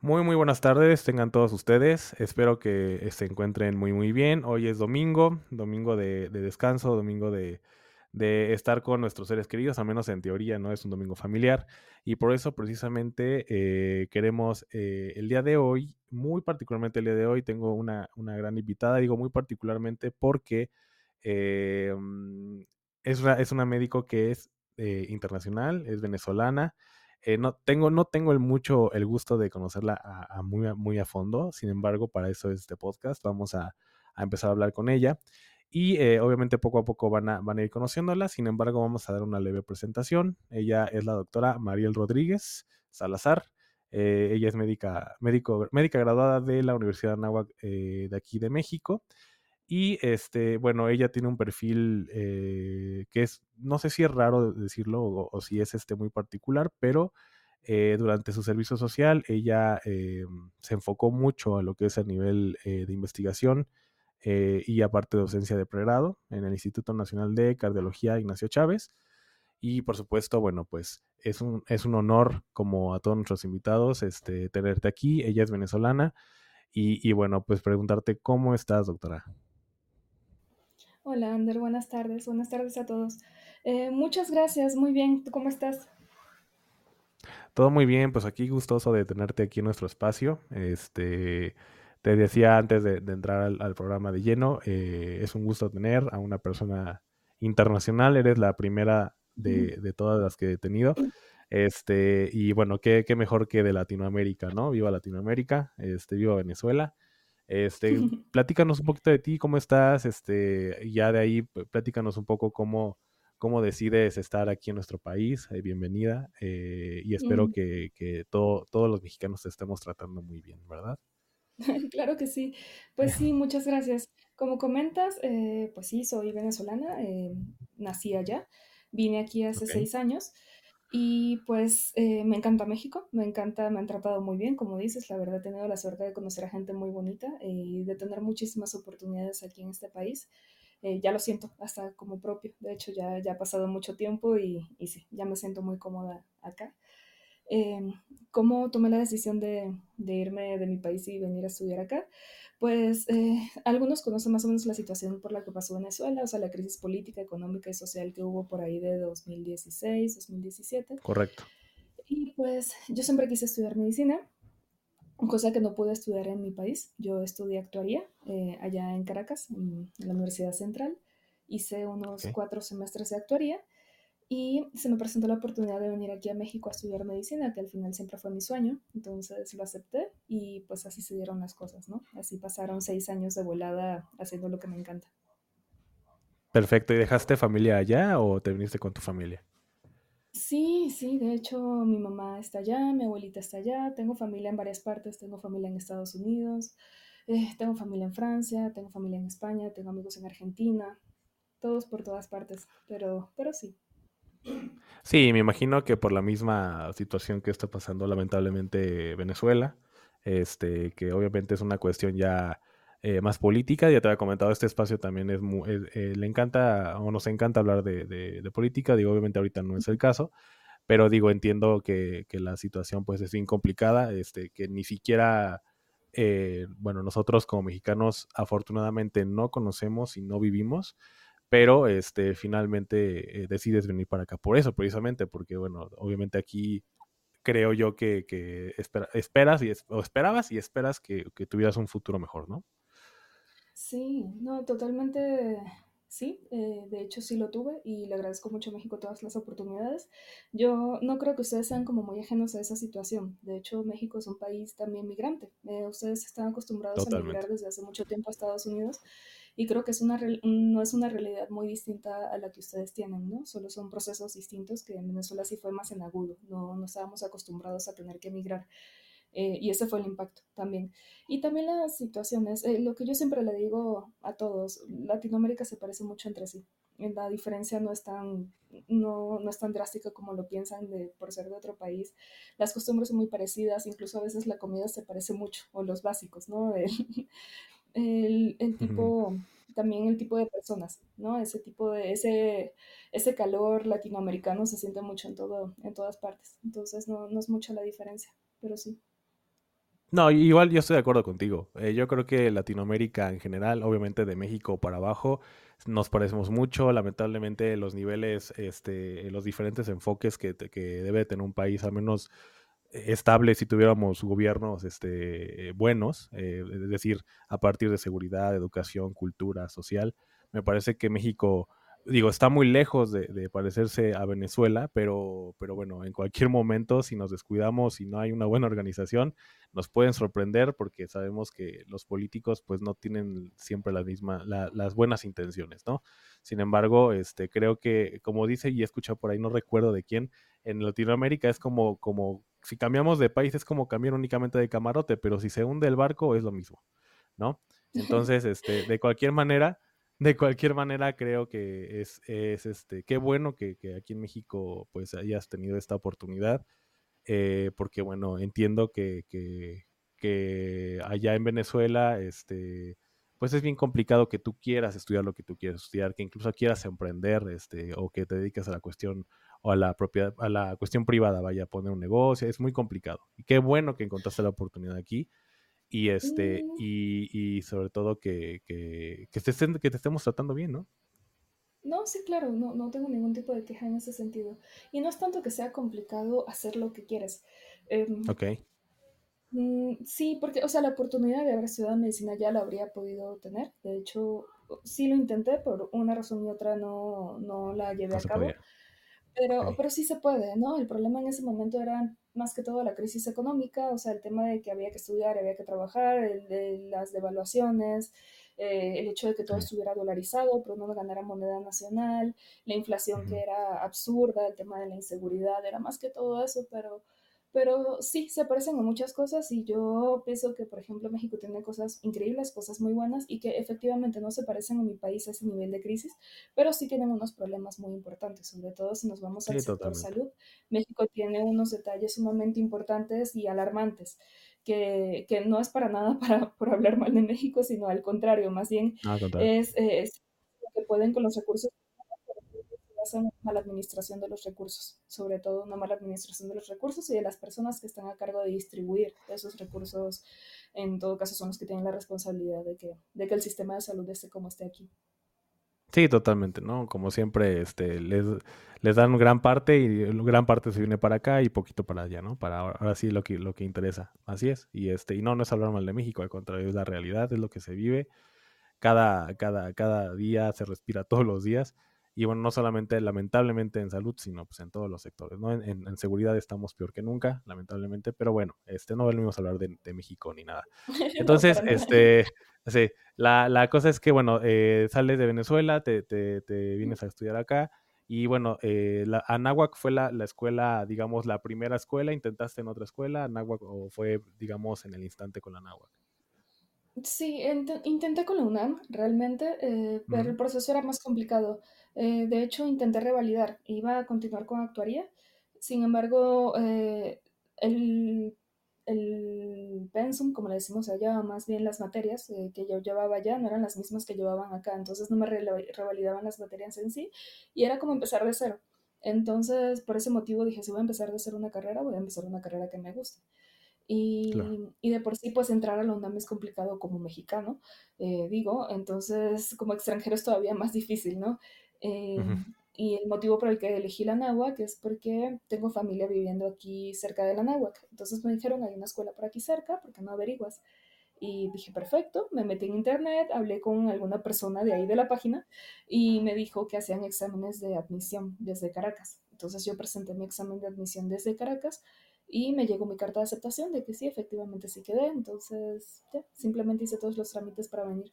Muy, muy buenas tardes, tengan todos ustedes. Espero que se encuentren muy, muy bien. Hoy es domingo, domingo de, de descanso, domingo de, de, estar con nuestros seres queridos, al menos en teoría, ¿no? Es un domingo familiar. Y por eso, precisamente, eh, queremos eh, el día de hoy, muy particularmente el día de hoy, tengo una, una gran invitada. Digo muy particularmente porque eh, es, una, es una médico que es eh, internacional, es venezolana. Eh, no, tengo, no tengo el mucho el gusto de conocerla a, muy, muy, a fondo, sin embargo, para eso es este podcast. Vamos a, a empezar a hablar con ella y eh, obviamente poco a poco van a, van a ir conociéndola. Sin embargo, vamos a dar una leve presentación. Ella es la doctora Mariel Rodríguez Salazar. Eh, ella es médica, médico, médica graduada de la Universidad de Anáhuac eh, de aquí de México. Y este, bueno, ella tiene un perfil eh, que es, no sé si es raro decirlo o, si es este muy particular, pero eh, durante su servicio social ella eh, se enfocó mucho a lo que es a nivel de investigación y aparte de docencia de pregrado en el Instituto Nacional de Cardiología Ignacio Chávez. Y por supuesto, bueno, pues es un, es un honor, como a todos nuestros invitados, este, tenerte aquí. Ella es venezolana. Y, y bueno, pues preguntarte cómo estás, doctora. Hola, Ander, buenas tardes. Buenas tardes a todos. Eh, muchas gracias, muy bien. ¿Tú cómo estás? Todo muy bien, pues aquí gustoso de tenerte aquí en nuestro espacio. Este, te decía antes de, de entrar al, al, programa de lleno, eh, es un gusto tener a una persona internacional. Eres la primera de, de, todas las que he tenido. Este, y bueno, qué, qué mejor que de Latinoamérica, ¿no? Viva Latinoamérica, este, viva Venezuela. Este, platícanos un poquito de ti, cómo estás, este, ya de ahí platícanos un poco cómo, cómo decides estar aquí en nuestro país. Eh, bienvenida eh, y espero mm. que, que todo, todos los mexicanos te estemos tratando muy bien, ¿verdad? Claro que sí. Pues sí, muchas gracias. Como comentas, eh, pues sí, soy venezolana, eh, nací allá, vine aquí hace okay. seis años. Y pues eh, me encanta México, me encanta, me han tratado muy bien, como dices, la verdad he tenido la suerte de conocer a gente muy bonita eh, y de tener muchísimas oportunidades aquí en este país. Eh, ya lo siento, hasta como propio, de hecho ya, ya ha pasado mucho tiempo y, y sí, ya me siento muy cómoda acá. Em, ¿Cómo tomé la decisión de, de, irme de mi país y venir a estudiar acá? Pues eh, algunos conocen más o menos la situación por la que pasó Venezuela, o sea, la crisis política, económica y social que hubo por ahí de 2016, 2017. Correcto. Y pues yo siempre quise estudiar medicina, cosa que no pude estudiar en mi país. Yo estudié actuaría eh, allá en Caracas, en, la Universidad Central. Hice unos okay. cuatro semestres de actuaría y se me presentó la oportunidad de venir aquí a México a estudiar medicina, que al final siempre fue mi sueño. Entonces lo acepté y pues así se dieron las cosas, ¿no? Así pasaron seis años de volada haciendo lo que me encanta. Perfecto. ¿Y dejaste familia allá o te viniste con tu familia? Sí, sí, de hecho mi mamá está allá, mi abuelita está allá, tengo familia en varias partes, tengo familia en Estados Unidos, eh, tengo familia en Francia, tengo familia en España, tengo amigos en Argentina, todos por todas partes, pero, pero sí, Sí, me imagino que por la misma situación que está pasando lamentablemente Venezuela, este, que obviamente es una cuestión ya eh, más política, ya te había comentado, este espacio también es, muy, eh, eh, le encanta o nos encanta hablar de, de, de, política, digo, obviamente ahorita no es el caso, pero digo, entiendo que, que la situación pues es bien complicada, este, que ni siquiera, eh, bueno, nosotros como mexicanos afortunadamente no conocemos y no vivimos, pero este, finalmente eh, decides venir para acá por eso, precisamente, porque, bueno, obviamente aquí creo yo que, que espera, esperas y, o esperabas y esperas que, que, tuvieras un futuro mejor, ¿no? Sí, no, totalmente sí, eh, de hecho sí lo tuve y le agradezco mucho a México todas las oportunidades. Yo no creo que ustedes sean como muy ajenos a esa situación, de hecho México es un país también migrante, eh, ustedes están acostumbrados totalmente. a migrar desde hace mucho tiempo a Estados Unidos Y creo que es una, no es una realidad muy distinta a la que ustedes tienen, ¿no? Solo son procesos distintos que en Venezuela sí fue más en agudo, no, no estábamos acostumbrados a tener que emigrar. Eh, y ese fue el impacto también. Y también las situaciones, eh, lo que yo siempre le digo a todos, Latinoamérica se parece mucho entre sí. La diferencia no es tan, no, no es tan drástica como lo piensan de, por ser de otro país. Las costumbres son muy parecidas, incluso a veces la comida se parece mucho, o los básicos, ¿no? El, el, tipo, también el tipo de personas, ¿no? Ese tipo de, ese, ese calor latinoamericano se siente mucho en, todo, en todas partes. Entonces no, no es mucha la diferencia, pero sí. No, igual yo estoy de acuerdo contigo. Eh, yo creo que Latinoamérica en general, obviamente de México para abajo, nos parecemos mucho. Lamentablemente los niveles, este, los diferentes enfoques que, que debe tener un país, al menos estable si tuviéramos gobiernos este, buenos, eh, es decir, a partir de seguridad, educación, cultura, social. Me parece que México digo, está muy lejos de, parecerse a Venezuela, pero, pero bueno, en cualquier momento, si nos descuidamos y no hay una buena organización, nos pueden sorprender porque sabemos que los políticos pues no tienen siempre las mismas, las buenas intenciones, ¿no? Sin embargo, este, creo que, como dice y he escuchado por ahí, no recuerdo de quién, en Latinoamérica es como, como, si cambiamos de país es como cambiar únicamente de camarote, pero si se hunde el barco es lo mismo, ¿no? Entonces, este, de cualquier manera, de cualquier manera, creo que es, es este, qué bueno que, que, aquí en México pues hayas tenido esta oportunidad, eh, porque bueno, entiendo que, que, que, allá en Venezuela, este, pues es bien complicado que tú quieras estudiar lo que tú quieres estudiar, que incluso quieras emprender, este, o que te dediques a la cuestión o a la propiedad, a la cuestión privada, vaya a poner un negocio, es muy complicado. Y qué bueno que encontraste la oportunidad aquí y este y, y sobre todo que, que, que, te que te estemos tratando bien, ¿no? No, sí, claro, no, no tengo ningún tipo de queja en ese sentido. Y no es tanto que sea complicado hacer lo que quieres. Eh, ok. Mm, sí, porque, o sea, la oportunidad de haber estudiado medicina ya la habría podido tener. De hecho, sí lo intenté, por una razón y otra no, no la llevé a cabo. Pero, pero sí se puede, ¿no? El problema en ese momento era más que todo la crisis económica, o sea, el tema de que había que estudiar, había que trabajar, el de las devaluaciones, eh, el hecho de que todo estuviera dolarizado, pero no ganara moneda nacional, la inflación que era absurda, el tema de la inseguridad, era más que todo eso, pero pero sí, se parecen a muchas cosas y yo pienso que, por ejemplo, México tiene cosas increíbles, cosas muy buenas y que efectivamente no se parecen a mi país a ese nivel de crisis, pero sí tienen unos problemas muy importantes, sobre todo si nos vamos al sector salud. México tiene unos detalles sumamente importantes y alarmantes. Que, que no es para nada para, por hablar mal de México, sino al contrario, más bien es, es, que pueden con los recursos una mala administración de los recursos, sobre todo una mala administración de los recursos y de las personas que están a cargo de distribuir esos recursos, en todo caso son los que tienen la responsabilidad de que, de que el sistema de salud esté como esté aquí. Sí, totalmente, ¿no? Como siempre, este, les, les dan gran parte y gran parte se viene para acá y poquito para allá, ¿no? Para ahora, sí lo que, lo que interesa. Así es. Y este, y no, no es hablar mal de México, al contrario, es la realidad, es lo que se vive. Cada, cada, cada día se respira todos los días. Y bueno, no solamente lamentablemente en salud, sino pues en todos los sectores, ¿no? En, seguridad estamos peor que nunca, lamentablemente, pero bueno, este no venimos a hablar de, México ni nada. Entonces, este, sí, la, la, cosa es que, bueno, eh, sales de Venezuela, te, te, te, vienes a estudiar acá, y bueno, eh, la, Anáhuac fue la, la, escuela, digamos, la primera escuela, ¿intentaste en otra escuela, Anáhuac, o fue, digamos, en el instante con la Anáhuac? Sí, intenté con la UNAM realmente, eh, pero el proceso era más complicado. Eh, de hecho, intenté revalidar, iba a continuar con actuaría, sin embargo, eh, el, el, pensum, como le decimos allá, más bien las materias que yo llevaba allá, no eran las mismas que llevaban acá, entonces no me revalidaban las materias en sí, y era como empezar de cero. Entonces, por ese motivo dije, si voy a empezar de hacer una carrera, voy a empezar una carrera que me guste. Y, y, de por sí, pues entrar a la UNAM es complicado como mexicano, eh, digo, entonces como extranjero es todavía más difícil, ¿no? Eh, y el motivo por el que elegí la náhuac es porque tengo familia viviendo aquí cerca de la náhuac. Entonces me dijeron, hay una escuela por aquí cerca, ¿por qué no averiguas? Y dije, perfecto, me metí en internet, hablé con alguna persona de ahí de la página y me dijo que hacían exámenes de admisión desde Caracas. Entonces yo presenté mi examen de admisión desde Caracas y me llegó mi carta de aceptación de que sí, efectivamente sí quedé. Entonces, ya, simplemente hice todos los trámites para venir.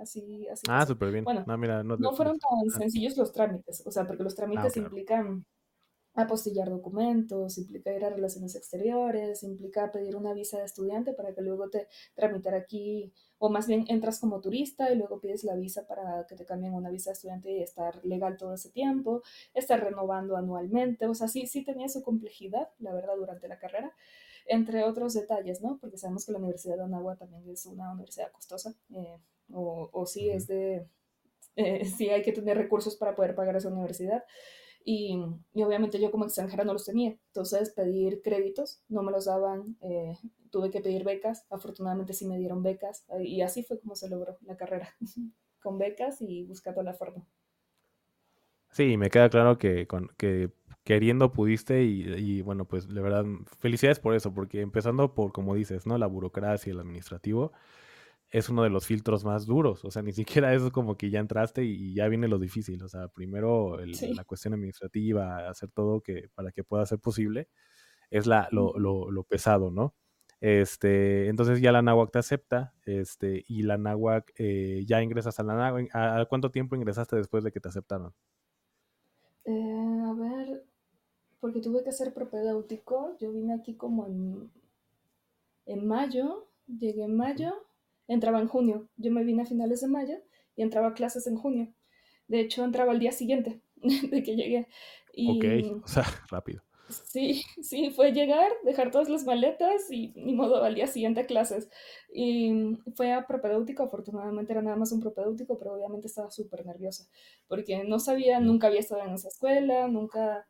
Así, así. Ah, súper bien. Bueno, no, mira, no, no fueron tan sencillos los trámites, o sea, porque los Ah, trámites implican apostillar documentos, implica ir a relaciones exteriores, implica pedir una visa de estudiante para que luego te tramitar aquí, o más bien entras como turista y luego pides la visa para que te cambien una visa de estudiante y estar legal todo ese tiempo, estar renovando anualmente, o sea, sí, sí tenía su complejidad, la verdad, durante la carrera, entre otros detalles, ¿no? Porque sabemos que la Universidad de Anagua también es una universidad costosa, eh, o, o, sí es de, eh, sí hay que tener recursos para poder pagar esa universidad. Y, y, obviamente yo como extranjera no los tenía. Entonces pedir créditos, no me los daban, eh, tuve que pedir becas, afortunadamente sí me dieron becas y así fue como se logró la carrera, con becas y buscando la forma. Sí, me queda claro que, con, que queriendo pudiste y, y, bueno, pues de verdad, felicidades por eso, porque empezando por, como dices, ¿no? La burocracia, el administrativo, es uno de los filtros más duros, o sea, ni siquiera es como que ya entraste y, ya viene lo difícil, o sea, primero el, sí. la cuestión administrativa, hacer todo que para que pueda ser posible, es la, lo, lo, lo pesado, ¿no? Este, entonces ya la náhuac te acepta, este, y la náhuac eh, ya ingresas a la náhuac. ¿A, ¿A, cuánto tiempo ingresaste después de que te aceptaron? Eh, a ver, porque tuve que ser propedéutico. Yo vine aquí como en, en mayo, llegué en mayo, entraba en junio. Yo me vine a finales de mayo y entraba a clases en junio. De hecho, entraba al día siguiente de que llegué. Y, ok, o sea, rápido. Sí, sí, fue llegar, dejar todas las maletas y ni modo al día siguiente a clases. Y fue a propedéutico, afortunadamente era nada más un propedéutico, pero obviamente estaba súper nerviosa porque no sabía, nunca había estado en esa escuela, nunca,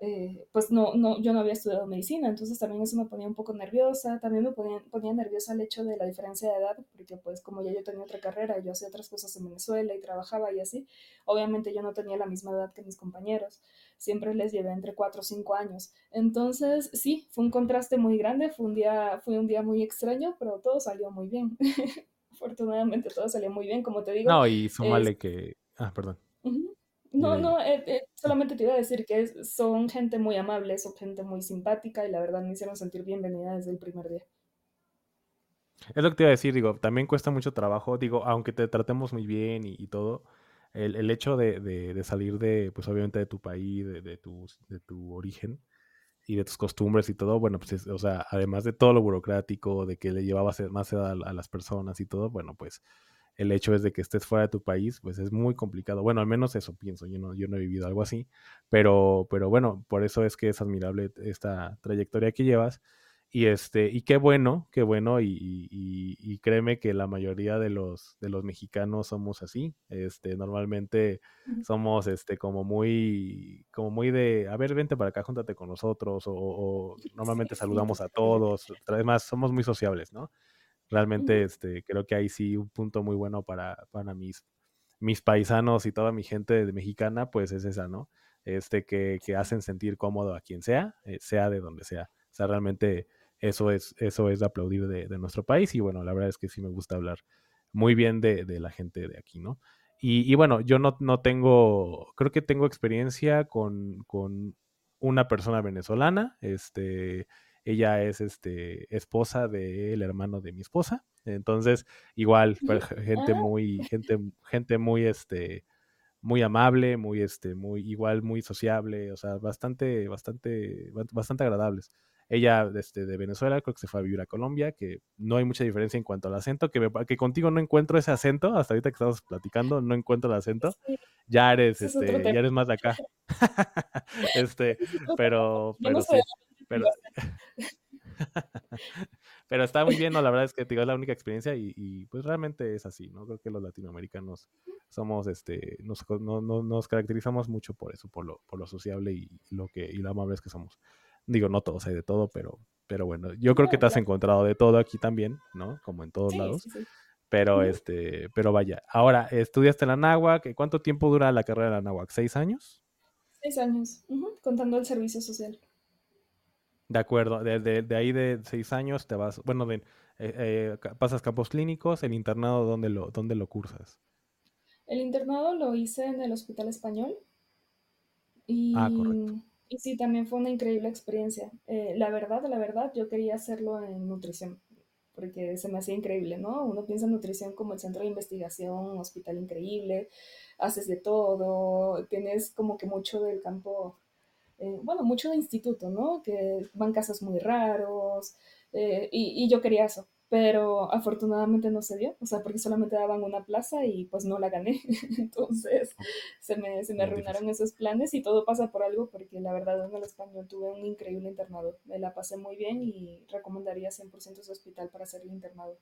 eh, pues no, no, yo no había estudiado medicina, entonces también eso me ponía un poco nerviosa, también me ponía, ponía nerviosa el hecho de la diferencia de edad, porque pues como ya yo tenía otra carrera, yo hacía otras cosas en Venezuela y trabajaba y así, obviamente yo no tenía la misma edad que mis compañeros, siempre les llevé entre 4 o 5 años, entonces sí, fue un contraste muy grande, fue un día, fue un día muy extraño, pero todo salió muy bien, afortunadamente todo salió muy bien, como te digo. No, y súmale es... que, ah, perdón. Uh -huh. No, no, eh, eh, solamente te iba a decir que es, son gente muy amable, son gente muy simpática y la verdad me hicieron sentir bienvenida desde el primer día. Es lo que te iba a decir, digo, también cuesta mucho trabajo, digo, aunque te tratemos muy bien y, y todo, el, el hecho de, de, de, salir de, pues obviamente de tu país, de, de, tu, de tu origen y de tus costumbres y todo, bueno, pues, es, o sea, además de todo lo burocrático, de que le llevabas más edad a, a las personas y todo, bueno, pues el hecho es de que estés fuera de tu país, pues es muy complicado. Bueno, al menos eso pienso, yo no, yo no he vivido algo así, pero, pero bueno, por eso es que es admirable esta trayectoria que llevas. Y este, y qué bueno, qué bueno, y, y, y créeme que la mayoría de los, de los mexicanos somos así. Este, normalmente somos este como muy, como muy de a ver, vente para acá, júntate con nosotros, o, o normalmente sí, saludamos sí, a todos, además somos muy sociables, ¿no? Realmente este, creo que ahí sí un punto muy bueno para, para mis, mis paisanos y toda mi gente de mexicana, pues es esa, ¿no? Este, que, que hacen sentir cómodo a quien sea, eh, sea de donde sea. O sea, realmente eso es, eso es de aplaudir de, de, nuestro país y bueno, la verdad es que sí me gusta hablar muy bien de, de la gente de aquí, ¿no? Y, y bueno, yo no, no, tengo, creo que tengo experiencia con, con una persona venezolana, este, ella es este, esposa del hermano de mi esposa. Entonces, igual, gente muy, gente, gente muy, este, muy amable, muy, este, muy, igual, muy sociable, o sea, bastante, bastante, bastante agradables. Ella este, de Venezuela, creo que se fue a vivir a Colombia, que no hay mucha diferencia en cuanto al acento, que, me, que contigo no encuentro ese acento, hasta ahorita que estamos platicando, no encuentro el acento. Ya eres, este, ya eres más de acá. este, pero, pero sí. Pero, pero está muy bien, ¿no? La verdad es que digo, es la única experiencia y, y, pues realmente es así, ¿no? Creo que los latinoamericanos somos, este, nos, no, no, nos caracterizamos mucho por eso, por lo, por lo sociable y, lo que, y lo amables que somos. Digo, no todos hay de todo, pero, pero bueno, yo creo que te has encontrado de todo aquí también, ¿no? Como en todos sí, lados. Sí, sí. Pero, este, pero vaya, ahora, estudiaste en la náhuac, ¿cuánto tiempo dura la carrera de la náhuac? ¿Seis años? Seis años, uh -huh, contando el servicio social. De acuerdo, de, de, de, ahí de seis años te vas, bueno, de, eh, eh, pasas campos clínicos, el internado, ¿dónde lo, ¿dónde lo cursas? El internado lo hice en el Hospital Español. Y, ah, correcto. Y sí, también fue una increíble experiencia. Eh, la verdad, la verdad, yo quería hacerlo en nutrición. porque se me hacía increíble, ¿no? Uno piensa en nutrición como el centro de investigación, un hospital increíble, haces de todo, tienes como que mucho del campo, eh, bueno, mucho de instituto, ¿no? Que van casos muy raros, eh, y, y yo quería eso, pero afortunadamente no se dio, o sea, porque solamente daban una plaza y pues no la gané. Entonces se me, se me arruinaron esos planes y todo pasa por algo, porque la verdad en el español tuve un increíble internado, me la pasé muy bien y recomendaría 100% ese hospital para hacer el internado.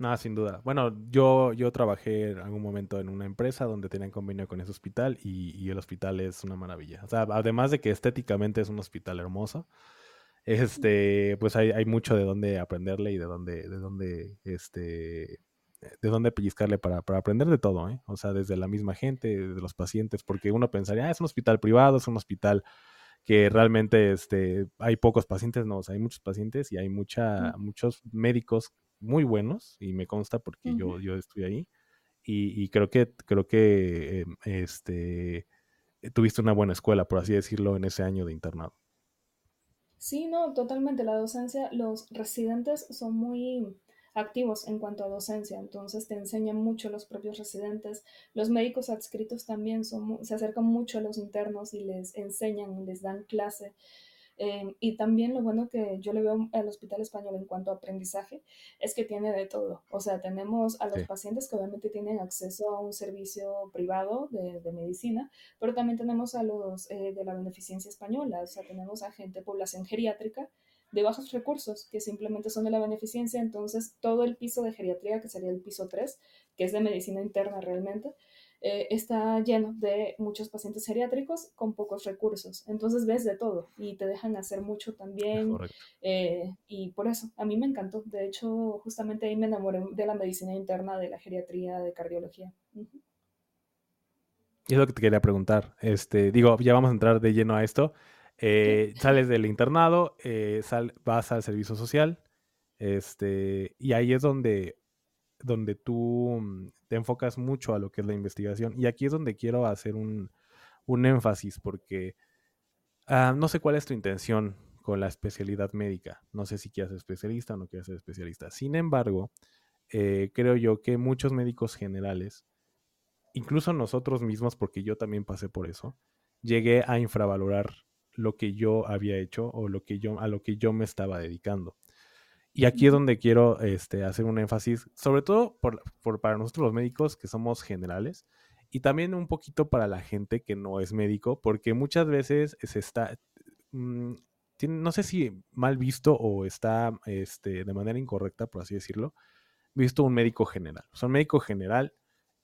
Nada, sin duda. Bueno, yo, yo trabajé en algún momento en una empresa donde tenían convenio con ese hospital y, y el hospital es una maravilla. O sea, además de que estéticamente es un hospital hermoso, este, pues hay, hay mucho de dónde aprenderle y de dónde, de dónde, este, de dónde pellizcarle para, para, aprender de todo, ¿eh? O sea, desde la misma gente, de los pacientes, porque uno pensaría, ah, es un hospital privado, es un hospital que realmente este, hay pocos pacientes, no, o sea, hay muchos pacientes y hay mucha, muchos médicos muy buenos, y me consta porque uh -huh. yo, yo estoy ahí, y, y, creo que, creo que, eh, este, tuviste una buena escuela, por así decirlo, en ese año de internado. Sí, no, totalmente. La docencia, los residentes son muy activos en cuanto a docencia, entonces te enseñan mucho los propios residentes. Los médicos adscritos también son, se acercan mucho a los internos y les enseñan, les dan clase. Eh, y también lo bueno que yo le veo al Hospital Español en cuanto a aprendizaje es que tiene de todo. O sea, tenemos a los sí. pacientes que obviamente tienen acceso a un servicio privado de, de medicina, pero también tenemos a los eh, de la beneficencia española. O sea, tenemos a gente, población geriátrica de bajos recursos, que simplemente son de la beneficencia. Entonces, todo el piso de geriatría, que sería el piso 3, que es de medicina interna realmente, eh, está lleno de muchos pacientes geriátricos con pocos recursos. Entonces ves de todo y te dejan hacer mucho también. Eh, y por eso, a mí me encantó. De hecho, justamente ahí me enamoré de la medicina interna, de la geriatría, de cardiología. Uh -huh. Y es lo que te quería preguntar. Este, digo, ya vamos a entrar de lleno a esto. Eh, sales del internado, eh, sal, vas al servicio social, este, y ahí es donde, donde tú mm, te enfocas mucho a lo que es la investigación. Y aquí es donde quiero hacer un, un énfasis, porque uh, no sé cuál es tu intención con la especialidad médica. No sé si quieres ser especialista o no quieres ser especialista. Sin embargo, eh, creo yo que muchos médicos generales, incluso nosotros mismos, porque yo también pasé por eso, llegué a infravalorar lo que yo había hecho o lo que yo, a lo que yo me estaba dedicando. Y aquí es donde quiero este, hacer un énfasis, sobre todo por, por, para nosotros los médicos que somos generales y también un poquito para la gente que no es médico, porque muchas veces se está, mmm, tiene, no sé si mal visto o está este, de manera incorrecta, por así decirlo, visto un médico general. O sea, un médico general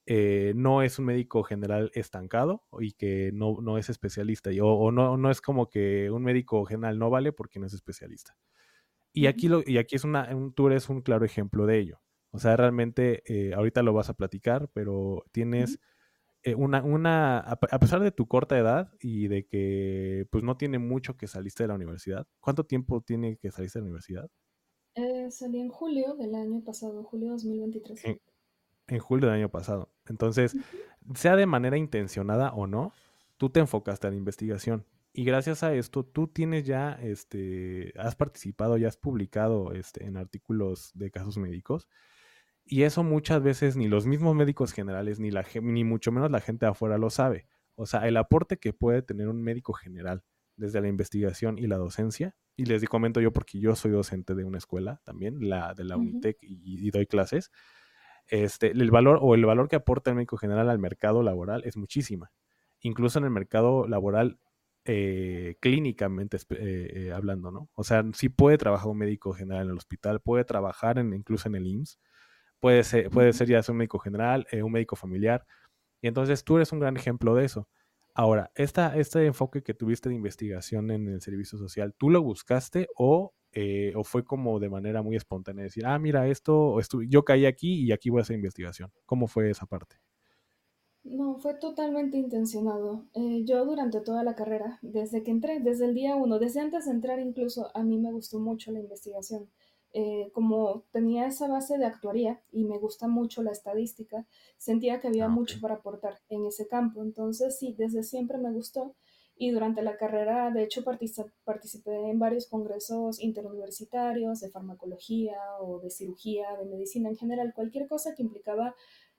eh, no es un médico general estancado y que no, no es especialista, y, o, o no, no es como que un médico general no vale porque no es especialista. Y aquí, lo, y aquí es una, un, tú eres un claro ejemplo de ello. O sea, realmente, eh, ahorita lo vas a platicar, pero tienes eh, una, una, a pesar de tu corta edad y de que pues no tiene mucho que saliste de la universidad, ¿cuánto tiempo tiene que saliste de la universidad? Eh, salí en julio del año pasado, julio 2023. En, en julio del año pasado. Entonces, uh -huh. sea de manera intencionada o no, tú te enfocaste a la investigación. Y gracias a esto, tú tienes ya, este, has participado, ya has publicado este, en artículos de casos médicos. Y eso muchas veces ni los mismos médicos generales, ni, la, ni mucho menos la gente de afuera lo sabe. O sea, el aporte que puede tener un médico general desde la investigación y la docencia. Y les comento yo porque yo soy docente de una escuela también, la de la Unitec, uh -huh. y, y, doy clases. Este, el valor o el valor que aporta el médico general al mercado laboral es muchísima. Incluso en el mercado laboral eh, clínicamente eh, eh, hablando, ¿no? O sea, sí puede trabajar un médico general en el hospital, puede trabajar en, incluso en el IMSS, puede ser, puede ser ya ser un médico general, eh, un médico familiar, y entonces tú eres un gran ejemplo de eso. Ahora, esta, este enfoque que tuviste de investigación en el servicio social, ¿tú lo buscaste o, eh, o fue como de manera muy espontánea decir, ah, mira, esto, yo caí aquí y aquí voy a hacer investigación? ¿Cómo fue esa parte? No, fue totalmente intencionado. Eh, yo durante toda la carrera, desde que entré, desde el día uno, desde antes de entrar incluso, a mí me gustó mucho la investigación. Eh, como tenía esa base de actuaría y me gusta mucho la estadística, sentía que había ah, okay. mucho para aportar en ese campo. Entonces, sí, desde siempre me gustó Y durante la carrera, de hecho, participé en varios congresos interuniversitarios de farmacología o de cirugía, de medicina en general, cualquier cosa que implicaba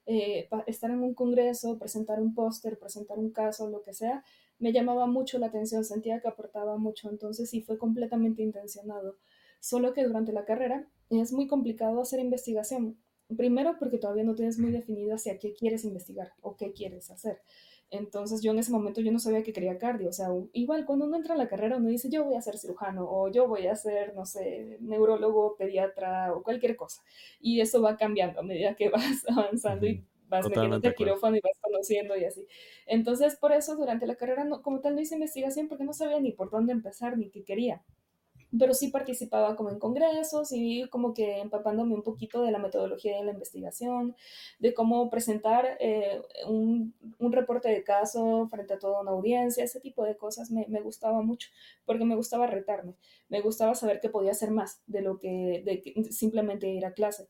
eh, estar en un congreso, presentar un póster, presentar un caso, lo que sea, me llamaba mucho la atención, sentía que aportaba mucho, entonces sí fue completamente intencionado. Solo que durante la carrera es muy complicado hacer investigación. Primero porque todavía no tienes muy definido hacia qué quieres investigar o qué quieres hacer. Entonces yo en ese momento yo no sabía que quería cardio, o sea, igual cuando uno entra a la carrera uno dice yo voy a ser cirujano o yo voy a ser, no sé, neurólogo, pediatra o cualquier cosa. Y eso va cambiando a medida que vas avanzando y vas metiéndote a quirófano y vas conociendo y así. Entonces por eso durante la carrera no, como tal no hice investigación porque no sabía ni por dónde empezar ni qué quería pero sí participaba como en congresos y como que empapándome un poquito de la metodología de la investigación, de cómo presentar eh, un, un, reporte de caso frente a toda una audiencia, ese tipo de cosas me, me, gustaba mucho, porque me gustaba retarme, me gustaba saber que podía hacer más de lo que de simplemente ir a clase.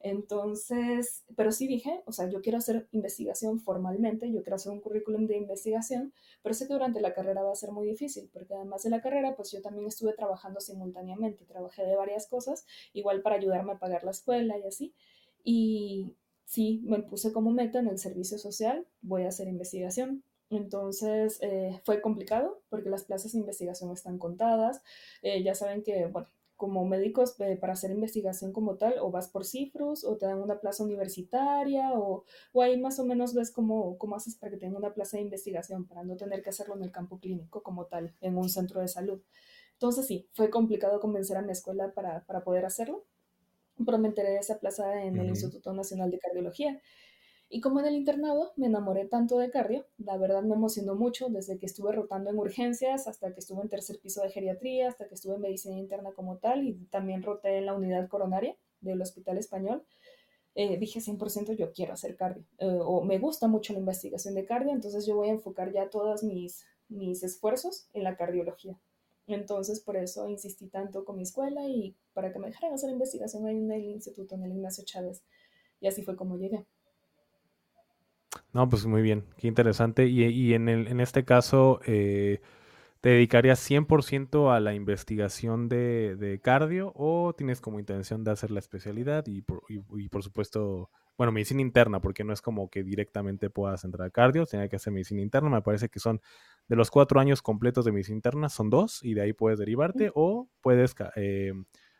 Entonces, pero sí dije, o sea, yo quiero hacer investigación formalmente, yo quiero hacer un currículum de investigación, pero sé que durante la carrera va a ser muy difícil, porque además de la carrera, pues yo también estuve trabajando simultáneamente, trabajé de varias cosas, igual para ayudarme a pagar la escuela y así. Y sí, me puse como meta en el servicio social, voy a hacer investigación. Entonces eh, fue complicado porque las plazas de investigación están contadas. Eh, ya saben que, bueno, como médicos eh, para hacer investigación como tal, o vas por cifros, o te dan una plaza universitaria, o, o ahí más o menos ves cómo, cómo haces para que tenga una plaza de investigación, para no tener que hacerlo en el campo clínico como tal, en un centro de salud. Entonces sí, fue complicado convencer a mi escuela para, para poder hacerlo, pero me enteré de esa plaza en el Instituto Nacional de Cardiología y como en el internado me enamoré tanto de cardio, la verdad me emocionó mucho desde que estuve rotando en urgencias hasta que estuve en tercer piso de geriatría, hasta que estuve en medicina interna como tal y también roté en la unidad coronaria del Hospital Español. Eh, dije 100% yo quiero hacer cardio eh, o me gusta mucho la investigación de cardio, entonces yo voy a enfocar ya todos mis, mis esfuerzos en la cardiología. Entonces por eso insistí tanto con mi escuela y para que me dejaran hacer investigación en el instituto, en el Ignacio Chávez. Y así fue como llegué. No, pues muy bien, qué interesante. Y, en, el, en este caso, eh, ¿te dedicarías 100% a la investigación de, cardio o tienes como intención de hacer la especialidad y por, y, por, supuesto, bueno, medicina interna, porque no es como que directamente puedas entrar a cardio, tiene que hacer medicina interna. Me parece que son de los cuatro años completos de medicina interna, son dos y de ahí puedes derivarte o puedes eh,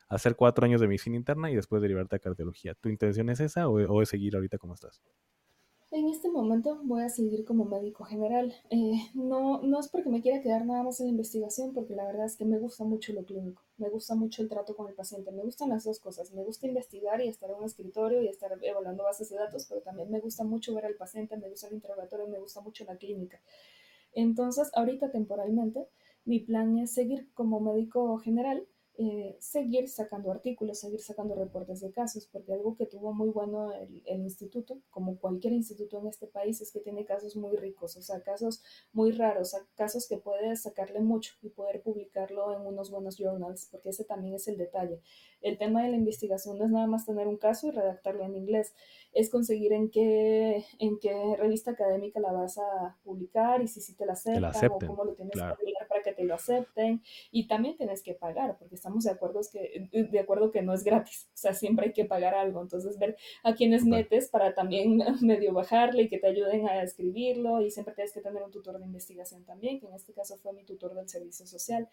hacer cuatro años de medicina interna y después derivarte a cardiología. ¿Tu intención es esa o, o es seguir ahorita como estás? En este momento voy a seguir como médico general. Eh, no, no es porque me quiera quedar nada más en la investigación, porque la verdad es que me gusta mucho lo clínico, me gusta mucho el trato con el paciente, me gustan las dos cosas, me gusta investigar y estar en un escritorio y estar evaluando bases de datos, pero también me gusta mucho ver al paciente, me gusta el interrogatorio, me gusta mucho la clínica. Entonces, ahorita temporalmente, mi plan es seguir como médico general eh, seguir sacando artículos, seguir sacando reportes de casos, porque algo que tuvo muy bueno el, instituto, como cualquier instituto en este país, es que tiene casos muy ricos, o sea, casos muy raros, casos que puedes sacarle mucho y poder publicarlo en unos buenos journals, porque ese también es el detalle. El tema de la investigación no es nada más tener un caso y redactarlo en inglés, es conseguir en qué, en qué revista académica la vas a publicar y si, si te la aceptan, o cómo lo tienes que arreglar para que te lo acepten, y también tienes que pagar, porque estamos de acuerdo, que, de acuerdo que no es gratis, o sea, siempre hay que pagar algo, entonces ver a quienes metes para también medio bajarle y que te ayuden a escribirlo y siempre tienes que tener un tutor de investigación también, que en este caso fue mi tutor del servicio social.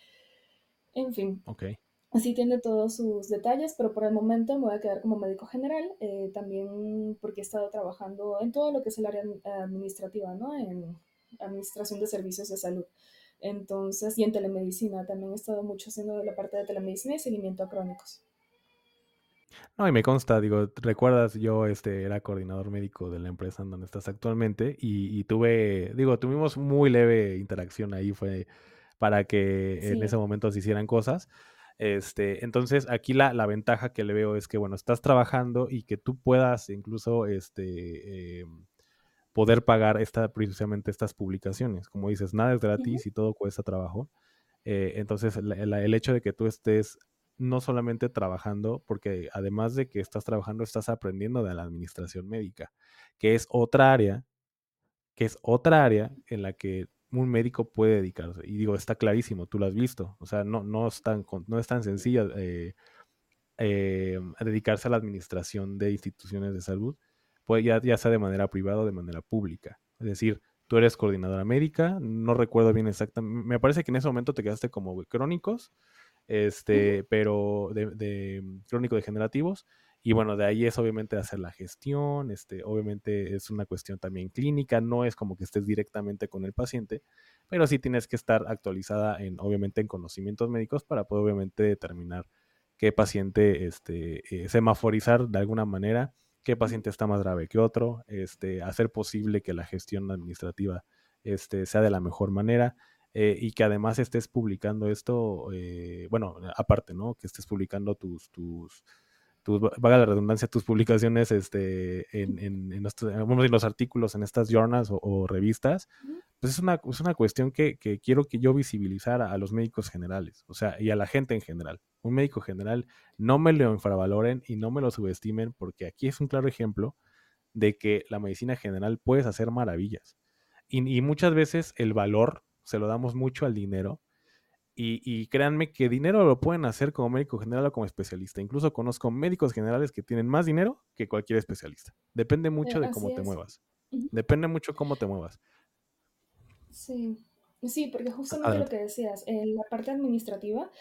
En fin. Okay. Así tiene todos sus detalles, pero por el momento me voy a quedar como médico general, eh, también porque he estado trabajando en todo lo que es el área administrativa, ¿no? En administración de servicios de salud. Entonces, y en telemedicina, también he estado mucho haciendo la parte de telemedicina y seguimiento a crónicos. No, y me consta, digo, recuerdas, yo este era coordinador médico de la empresa en donde estás actualmente y, tuve, digo, tuvimos muy leve interacción ahí, fue para que en ese momento se hicieran cosas. Este, entonces, aquí la, la, ventaja que le veo es que, bueno, estás trabajando y que tú puedas incluso, este, em, poder pagar esta, precisamente estas publicaciones. Como dices, nada es gratis y todo cuesta trabajo. Eh, entonces, el hecho de que tú estés no solamente trabajando, porque además de que estás trabajando, estás aprendiendo de la administración médica, que es otra área, que es otra área en la que un médico puede dedicarse. Y digo, está clarísimo, tú lo has visto. O sea, no, no, es, tan, no es tan sencilla eh, eh, dedicarse a la administración de instituciones de salud, pues ya, ya sea de manera privada o de manera pública. Es decir, tú eres coordinadora médica, no recuerdo bien exactamente, me parece que en ese momento te quedaste como crónicos, este, pero de, de crónico degenerativos, y bueno, de ahí es obviamente hacer la gestión, este, obviamente es una cuestión también clínica, no es como que estés directamente con el paciente, pero sí tienes que estar actualizada en, obviamente, en conocimientos médicos para poder obviamente determinar qué paciente, este, eh, semaforizar de alguna manera, qué paciente está más grave que otro, este, hacer posible que la gestión administrativa este, sea de la mejor manera. Eh, y que además estés publicando esto, eh, bueno, aparte, ¿no? Que estés publicando tus, tus, tus, vaga la redundancia, tus publicaciones este, en, en, en, los artículos en estas journals o, revistas, pues es una, es una cuestión que, que, quiero que yo visibilizara a los médicos generales, o sea, y a la gente en general. Un médico general, no me lo infravaloren y no me lo subestimen, porque aquí es un claro ejemplo de que la medicina general puedes hacer maravillas. Y, y muchas veces el valor se lo damos mucho al dinero, y, créanme que dinero lo pueden hacer como médico general o como especialista. Incluso conozco médicos generales que tienen más dinero que cualquier especialista. Depende mucho de cómo te muevas. Depende mucho cómo te muevas. Sí, sí, porque justamente lo que decías, en la parte administrativa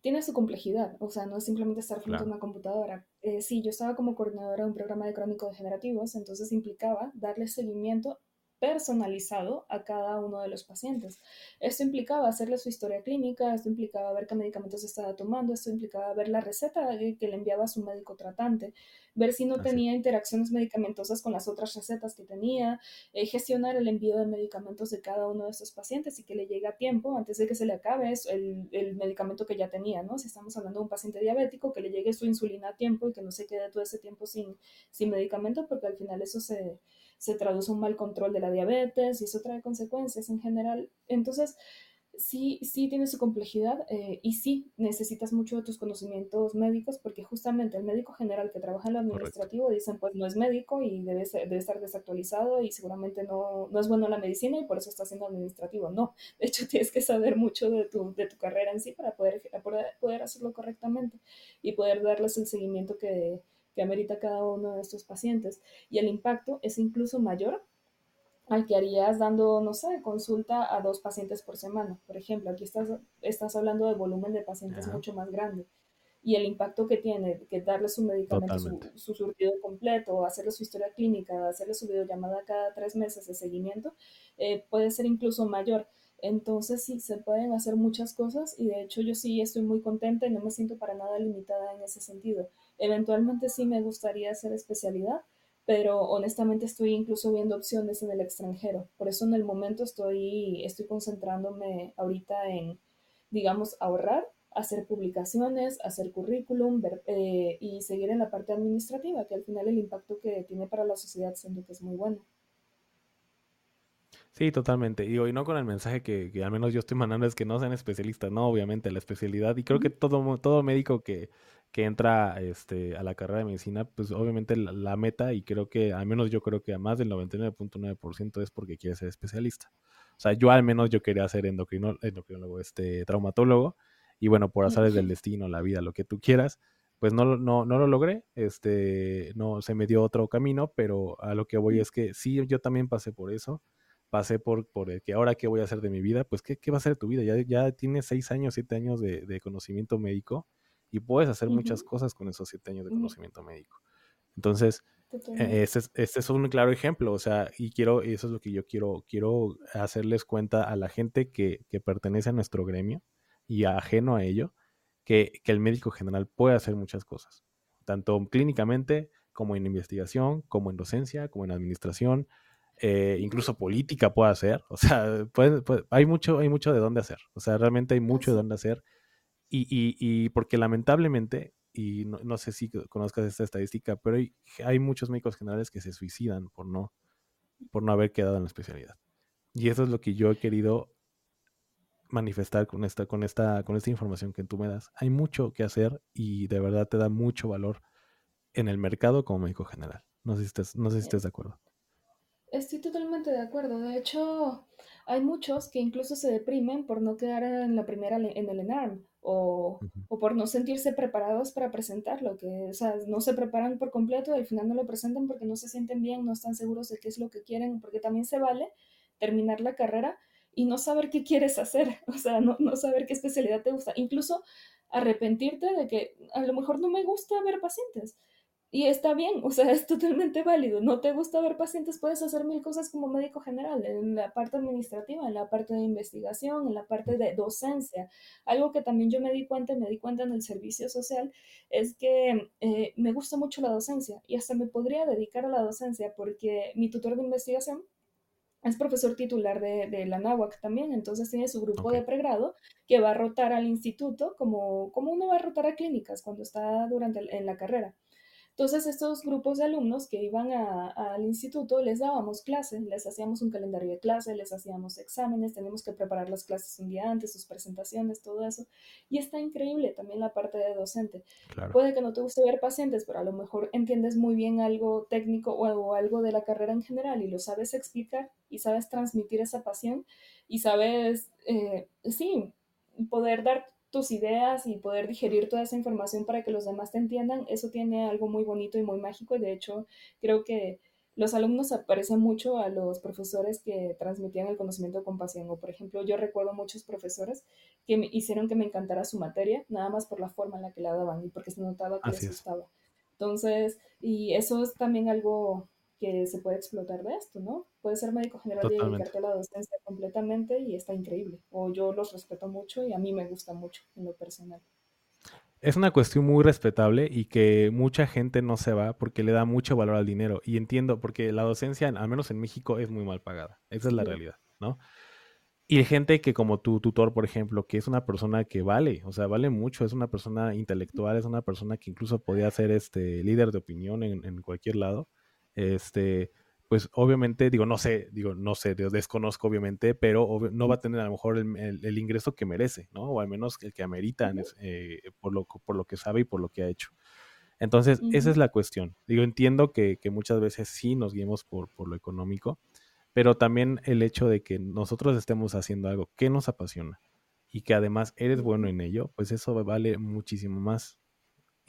tiene su complejidad, o sea, no es simplemente estar frente a una computadora. Eh, sí, yo estaba como coordinadora de un programa de crónicos degenerativos, entonces implicaba darle seguimiento personalizado a cada uno de los pacientes. Esto implicaba hacerle su historia clínica, esto implicaba ver qué medicamentos estaba tomando, esto implicaba ver la receta que le enviaba a su médico tratante, ver si no tenía interacciones medicamentosas con las otras recetas que tenía, eh, gestionar el envío de medicamentos de cada uno de estos pacientes y que le llegue a tiempo antes de que se le acabe el, el medicamento que ya tenía, ¿no? Si estamos hablando de un paciente diabético, que le llegue su insulina a tiempo y que no se quede todo ese tiempo sin, sin medicamento, porque al final eso se se traduce un mal control de la diabetes y eso trae consecuencias en general. Entonces, sí, sí tiene su complejidad eh, y sí necesitas mucho de tus conocimientos médicos porque justamente el médico general que trabaja en lo administrativo dicen pues no es médico y debe, debe estar desactualizado y seguramente no, no es bueno la medicina y por eso está siendo administrativo. No, de hecho tienes que saber mucho de tu, de tu carrera en sí para poder, poder, poder hacerlo correctamente y poder darles el seguimiento que, que amerita cada uno de estos pacientes. Y el impacto es incluso mayor al que harías dando, no sé, consulta a dos pacientes por semana. Por ejemplo, aquí estás, estás hablando de volumen de pacientes mucho más grande. Y el impacto que tiene, que darles su medicamento, su, surtido completo, hacerle su historia clínica, hacerle su videollamada cada tres meses de seguimiento, eh, puede ser incluso mayor. Entonces sí, se pueden hacer muchas cosas y de hecho yo sí estoy muy contenta y no me siento para nada limitada en ese sentido. Eventualmente sí me gustaría hacer especialidad, pero honestamente estoy incluso viendo opciones en el extranjero. Por eso en el momento estoy, estoy concentrándome ahorita en, digamos, ahorrar, hacer publicaciones, hacer currículum eh, y seguir en la parte administrativa, que al final el impacto que tiene para la sociedad siento que es muy bueno. Sí, totalmente. Y hoy no con el mensaje que, al menos yo estoy mandando es que no sean especialistas, no, obviamente, la especialidad. Y creo que todo, todo médico que, que entra este, a la carrera de medicina, pues obviamente la, meta, y creo que, al menos yo creo que a más del 99.9% es porque quiere ser especialista. O sea, yo al menos yo quería ser endocrino, endocrinólogo, este, traumatólogo, y bueno, por azares del destino, la vida, lo que tú quieras, pues no, no, no lo logré, este, no se me dio otro camino, pero a lo que voy es que sí, yo también pasé por eso pasé por, por el que ahora qué voy a hacer de mi vida, pues qué, qué va a ser de tu vida. Ya, ya tienes seis años, siete años de, de conocimiento médico y puedes hacer muchas cosas con esos siete años de conocimiento médico. Entonces, este es, este es, un claro ejemplo, o sea, y quiero, eso es lo que yo quiero, quiero hacerles cuenta a la gente que, que pertenece a nuestro gremio y ajeno a ello, que, que, el médico general puede hacer muchas cosas, tanto clínicamente como en investigación, como en docencia, como en administración, eh, incluso política puede hacer, o sea, hay, mucho, hay mucho de dónde hacer, o sea, realmente hay mucho de dónde hacer, y, y, y porque lamentablemente, y no, sé si conozcas esta estadística, pero hay, hay, muchos médicos generales que se suicidan por no, por no haber quedado en la especialidad. Y eso es lo que yo he querido manifestar con esta, con esta, con esta información que tú me das. Hay mucho que hacer y de verdad te da mucho valor en el mercado como médico general. No sé si no sé si estés de acuerdo. Estoy totalmente de acuerdo. De hecho, hay muchos que incluso se deprimen por no quedar en la primera en el ENARM o, o, por no sentirse preparados para presentarlo, que o sea, no se preparan por completo y al final no lo presentan porque no se sienten bien, no están seguros de qué es lo que quieren, porque también se vale terminar la carrera y no saber qué quieres hacer, o sea, no, no saber qué especialidad te gusta, incluso arrepentirte de que a lo mejor no me gusta ver pacientes y está bien, o sea, es totalmente válido. No te gusta ver pacientes, puedes hacer mil cosas como médico general, en la parte administrativa, en la parte de investigación, en la parte de docencia. Algo que también yo me di cuenta, me di cuenta en el servicio social, es que eh, me gusta mucho la docencia y hasta me podría dedicar a la docencia porque mi tutor de investigación es profesor titular de, la NAWAC también, entonces tiene su grupo de pregrado que va a rotar al instituto como, como uno va a rotar a clínicas cuando está durante en la carrera. Entonces, estos grupos de alumnos que iban al instituto les dábamos clases, les hacíamos un calendario de clase, les hacíamos exámenes, teníamos que preparar las clases un día antes, sus presentaciones, todo eso. Y está increíble también la parte de docente. Puede que no te guste ver pacientes, pero a lo mejor entiendes muy bien algo técnico o, algo de la carrera en general y lo sabes explicar y sabes transmitir esa pasión y sabes, eh, sí, poder dar tus ideas y poder digerir toda esa información para que los demás te entiendan, eso tiene algo muy bonito y muy mágico y de hecho creo que los alumnos aparecen mucho a los profesores que transmitían el conocimiento con pasión. O, por ejemplo, yo recuerdo muchos profesores que me hicieron que me encantara su materia, nada más por la forma en la que la daban y porque se notaba que les gustaba. Entonces, y eso es también algo que se puede explotar de esto, ¿no? Puedes ser médico general y dedicarte a la docencia completamente y está increíble. O yo los respeto mucho y a mí me gusta mucho en lo personal. Es una cuestión muy respetable y que mucha gente no se va porque le da mucho valor al dinero. Y entiendo, porque la docencia, al menos en México, es muy mal pagada. Esa es la realidad, ¿no? Y gente que como tu tutor, por ejemplo, que es una persona que vale, o sea, vale mucho, es una persona intelectual, es una persona que incluso podía ser este líder de opinión en, en cualquier lado este, pues obviamente, digo, no sé, digo, no sé, desconozco obviamente, pero no va a tener a lo mejor el, ingreso que merece, ¿no? O al menos el que amerita eh, por, lo, por lo que sabe y por lo que ha hecho. Entonces, esa es la cuestión. Digo, entiendo que, muchas veces sí nos guiemos por, por lo económico, pero también el hecho de que nosotros estemos haciendo algo que nos apasiona y que además eres bueno en ello, pues eso vale muchísimo más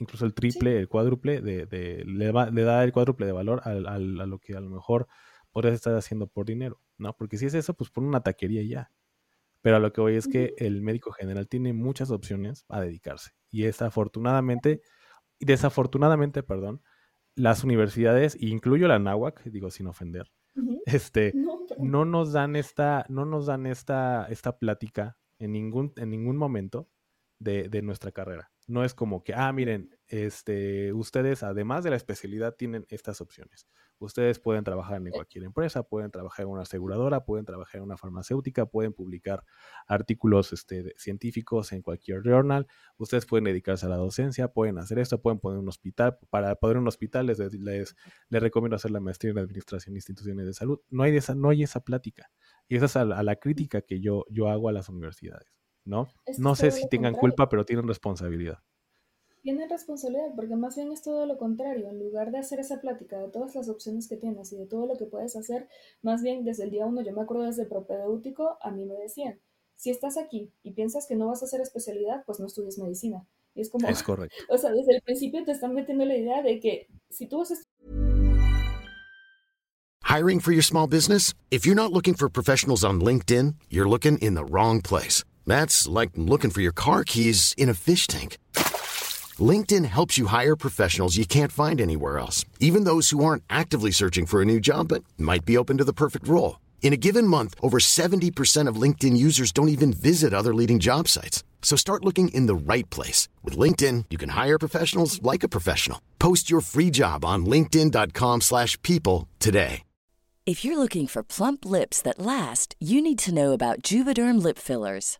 incluso el triple, el cuádruple, de, le, da el cuádruple de valor a, lo que a lo mejor podrías estar haciendo por dinero, ¿no? Porque si es eso, pues pon una taquería ya. Pero a lo que voy es que el médico general tiene muchas opciones a dedicarse. Y desafortunadamente, desafortunadamente, perdón, las universidades, incluyo la NAWAC, digo sin ofender, este, no, nos dan esta, no nos dan esta, esta plática en ningún, en ningún momento de, de nuestra carrera. No es como que, ah, miren, este, ustedes además de la especialidad tienen estas opciones. Ustedes pueden trabajar en cualquier empresa, pueden trabajar en una aseguradora, pueden trabajar en una farmacéutica, pueden publicar artículos este, científicos en cualquier journal. Ustedes pueden dedicarse a la docencia, pueden hacer esto, pueden poner un hospital. Para poder un hospital les, les, recomiendo hacer la maestría en Administración de Instituciones de Salud. No hay esa, no hay esa plática. Y esa es a, la crítica que yo, yo hago a las universidades. ¿No? no sé si tengan culpa, pero tienen responsabilidad. Tienen responsabilidad, porque más bien es todo lo contrario. En lugar de hacer esa plática de todas las opciones que tienes y de todo lo que puedes hacer, más bien desde el día uno, yo me acuerdo desde el propedéutico, a mí me decían, si estás aquí y piensas que no vas a hacer especialidad, pues no estudies medicina. Y es como, es correcto. o sea, desde el principio te están metiendo la idea de que si tú vas a Hiring for your small business? If you're not looking for professionals on LinkedIn, you're looking in the wrong place. That's like looking for your car keys in a fish tank. LinkedIn helps you hire professionals you can't find anywhere else, even those who aren't actively searching for a new job but might be open to the perfect role. In a given month, over 70% of LinkedIn users don't even visit other leading job sites. So start looking in the right place. With LinkedIn, you can hire professionals like a professional. Post your free job on linkedin.com slash people today. If you're looking for plump lips that last, you need to know about Juvederm Lip Fillers.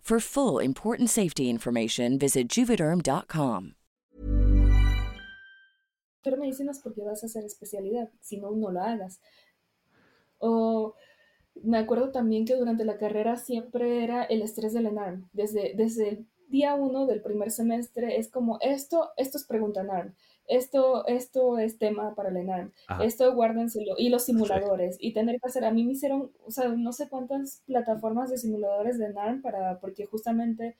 For full important safety information, visit juvederm.com. Pero medicinas porque vas a hacer especialidad, si no, no lo hagas. O me acuerdo también que durante la carrera siempre era el estrés del ENARM. Desde, desde el día uno del primer semestre es como esto, esto es pregunta NARM esto, esto es tema para el ENARM, esto guárdenselo, y los simuladores, y tener que hacer, a mí me hicieron, o sea, no sé cuántas plataformas de simuladores de NARM para, porque justamente,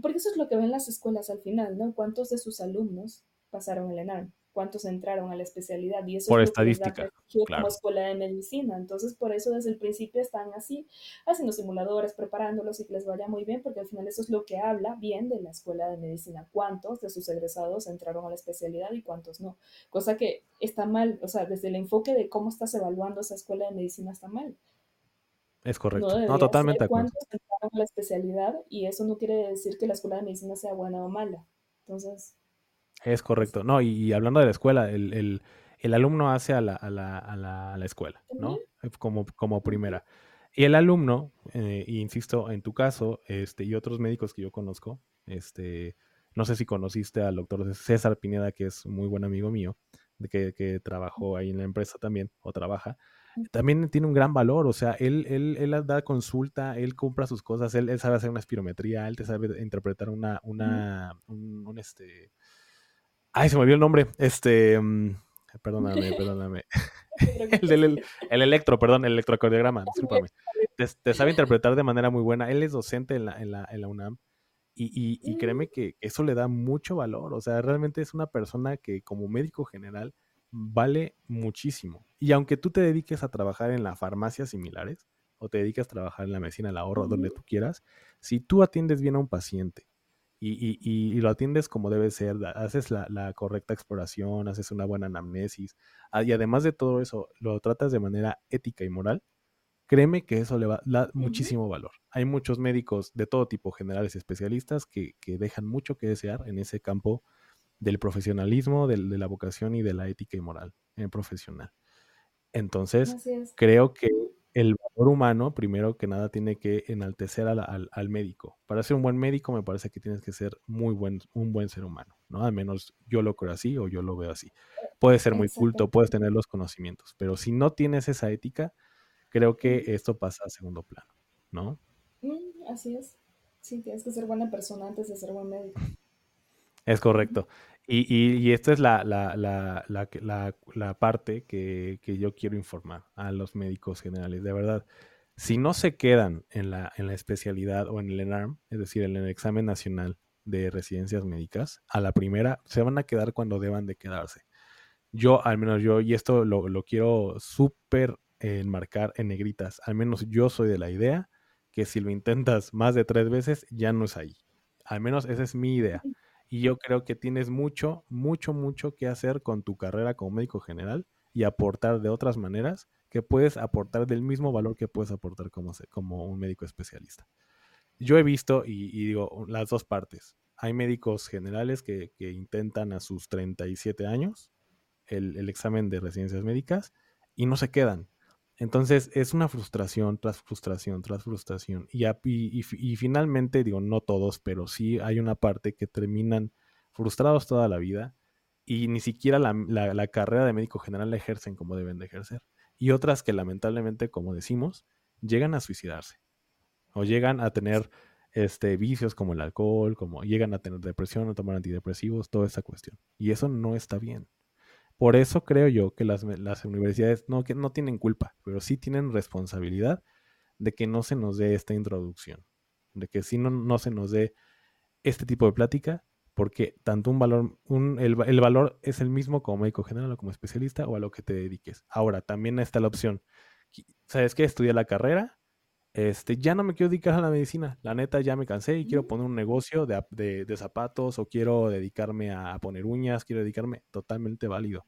porque eso es lo que ven las escuelas al final, ¿no? ¿Cuántos de sus alumnos pasaron el ENARM? Cuántos entraron a la especialidad y eso por es estadística como escuela de medicina entonces por eso desde el principio están así haciendo simuladores preparándolos y que les vaya muy bien porque al final eso es lo que habla bien de la escuela de medicina cuántos de sus egresados entraron a la especialidad y cuántos no cosa que está mal o sea desde el enfoque de cómo estás evaluando esa escuela de medicina está mal es correcto. No, totalmente de acuerdo. ¿Cuántos entraron a la especialidad? Y eso no quiere decir que la escuela de medicina sea buena o mala. Entonces, es correcto. No, y, hablando de la escuela, el, alumno hace a la, a la, a la, escuela, ¿no? Como, como primera. Y el alumno, eh, insisto, en tu caso, este, y otros médicos que yo conozco, este, no sé si conociste al doctor César Pineda, que es un muy buen amigo mío, de que, que, trabajó ahí en la empresa también, o trabaja, también tiene un gran valor, o sea, él, él, él da consulta, él compra sus cosas, él, él, sabe hacer una espirometría, él te sabe interpretar una, una, un este, Ay, se me olvidó el nombre. Este. Mm, perdóname, perdóname. el, del, el, electro, perdón, el electrocardiograma, discúlpame. Te, sabe interpretar de manera muy buena. Él es docente en la, en la, en la UNAM. Y, y, y, créeme que eso le da mucho valor. O sea, realmente es una persona que como médico general vale muchísimo. Y aunque tú te dediques a trabajar en las farmacias similares o te dediques a trabajar en la medicina del ahorro, donde tú quieras, si tú atiendes bien a un paciente y, lo atiendes como debe ser, haces la, correcta exploración, haces una buena anamnesis, ah, y además de todo eso, lo tratas de manera ética y moral, créeme que eso le va a dar muchísimo valor. Hay muchos médicos de todo tipo, generales, especialistas, que, dejan mucho que desear en ese campo del profesionalismo, de la vocación y de la ética y moral en profesional. Entonces, creo que el valor humano, primero que nada, tiene que enaltecer al, médico. Para ser un buen médico, me parece que tienes que ser muy buen, un buen ser humano, ¿no? Al menos yo lo creo así o yo lo veo así. Puedes ser muy culto, puedes tener los conocimientos, pero si no tienes esa ética, creo que esto pasa a segundo plano, ¿no? Mm, así es. Sí, tienes que ser buena persona antes de ser buen médico. Es correcto. Y, esta es la, parte que, yo quiero informar a los médicos generales. De verdad, si no se quedan en la, en la especialidad o en el ENARM, es decir, en el examen nacional de residencias médicas, a la primera se van a quedar cuando deban de quedarse. Yo, al menos yo, y esto lo, lo quiero súper enmarcar en negritas, al menos yo soy de la idea que si lo intentas más de tres veces, ya no es ahí. Al menos esa es mi idea. Y yo creo que tienes mucho, mucho, mucho que hacer con tu carrera como médico general y aportar de otras maneras que puedes aportar del mismo valor que puedes aportar como, como un médico especialista. Yo he visto, y, digo, las dos partes. Hay médicos generales que, intentan a sus 37 años el, el examen de residencias médicas y no se quedan. Entonces es una frustración tras frustración tras frustración. Y, y, finalmente, digo, no todos, pero sí hay una parte que terminan frustrados toda la vida y ni siquiera la, carrera de médico general la ejercen como deben de ejercer. Y otras que lamentablemente, como decimos, llegan a suicidarse o llegan a tener este, vicios como el alcohol, como llegan a tener depresión, a tomar antidepresivos, toda esa cuestión. Y eso no está bien. Por eso creo yo que las, universidades no, tienen culpa, pero sí tienen responsabilidad de que no se nos dé esta introducción, de que sí no, no se nos dé este tipo de plática, porque tanto un valor, un, el, el, valor es el mismo como médico general o como especialista o a lo que te dediques. Ahora, también está la opción, ¿sabes qué? Estudiar la carrera, este, ya no me quiero dedicar a la medicina, la neta ya me cansé y quiero poner un negocio de, de, de zapatos o quiero dedicarme a, poner uñas, quiero dedicarme totalmente válido.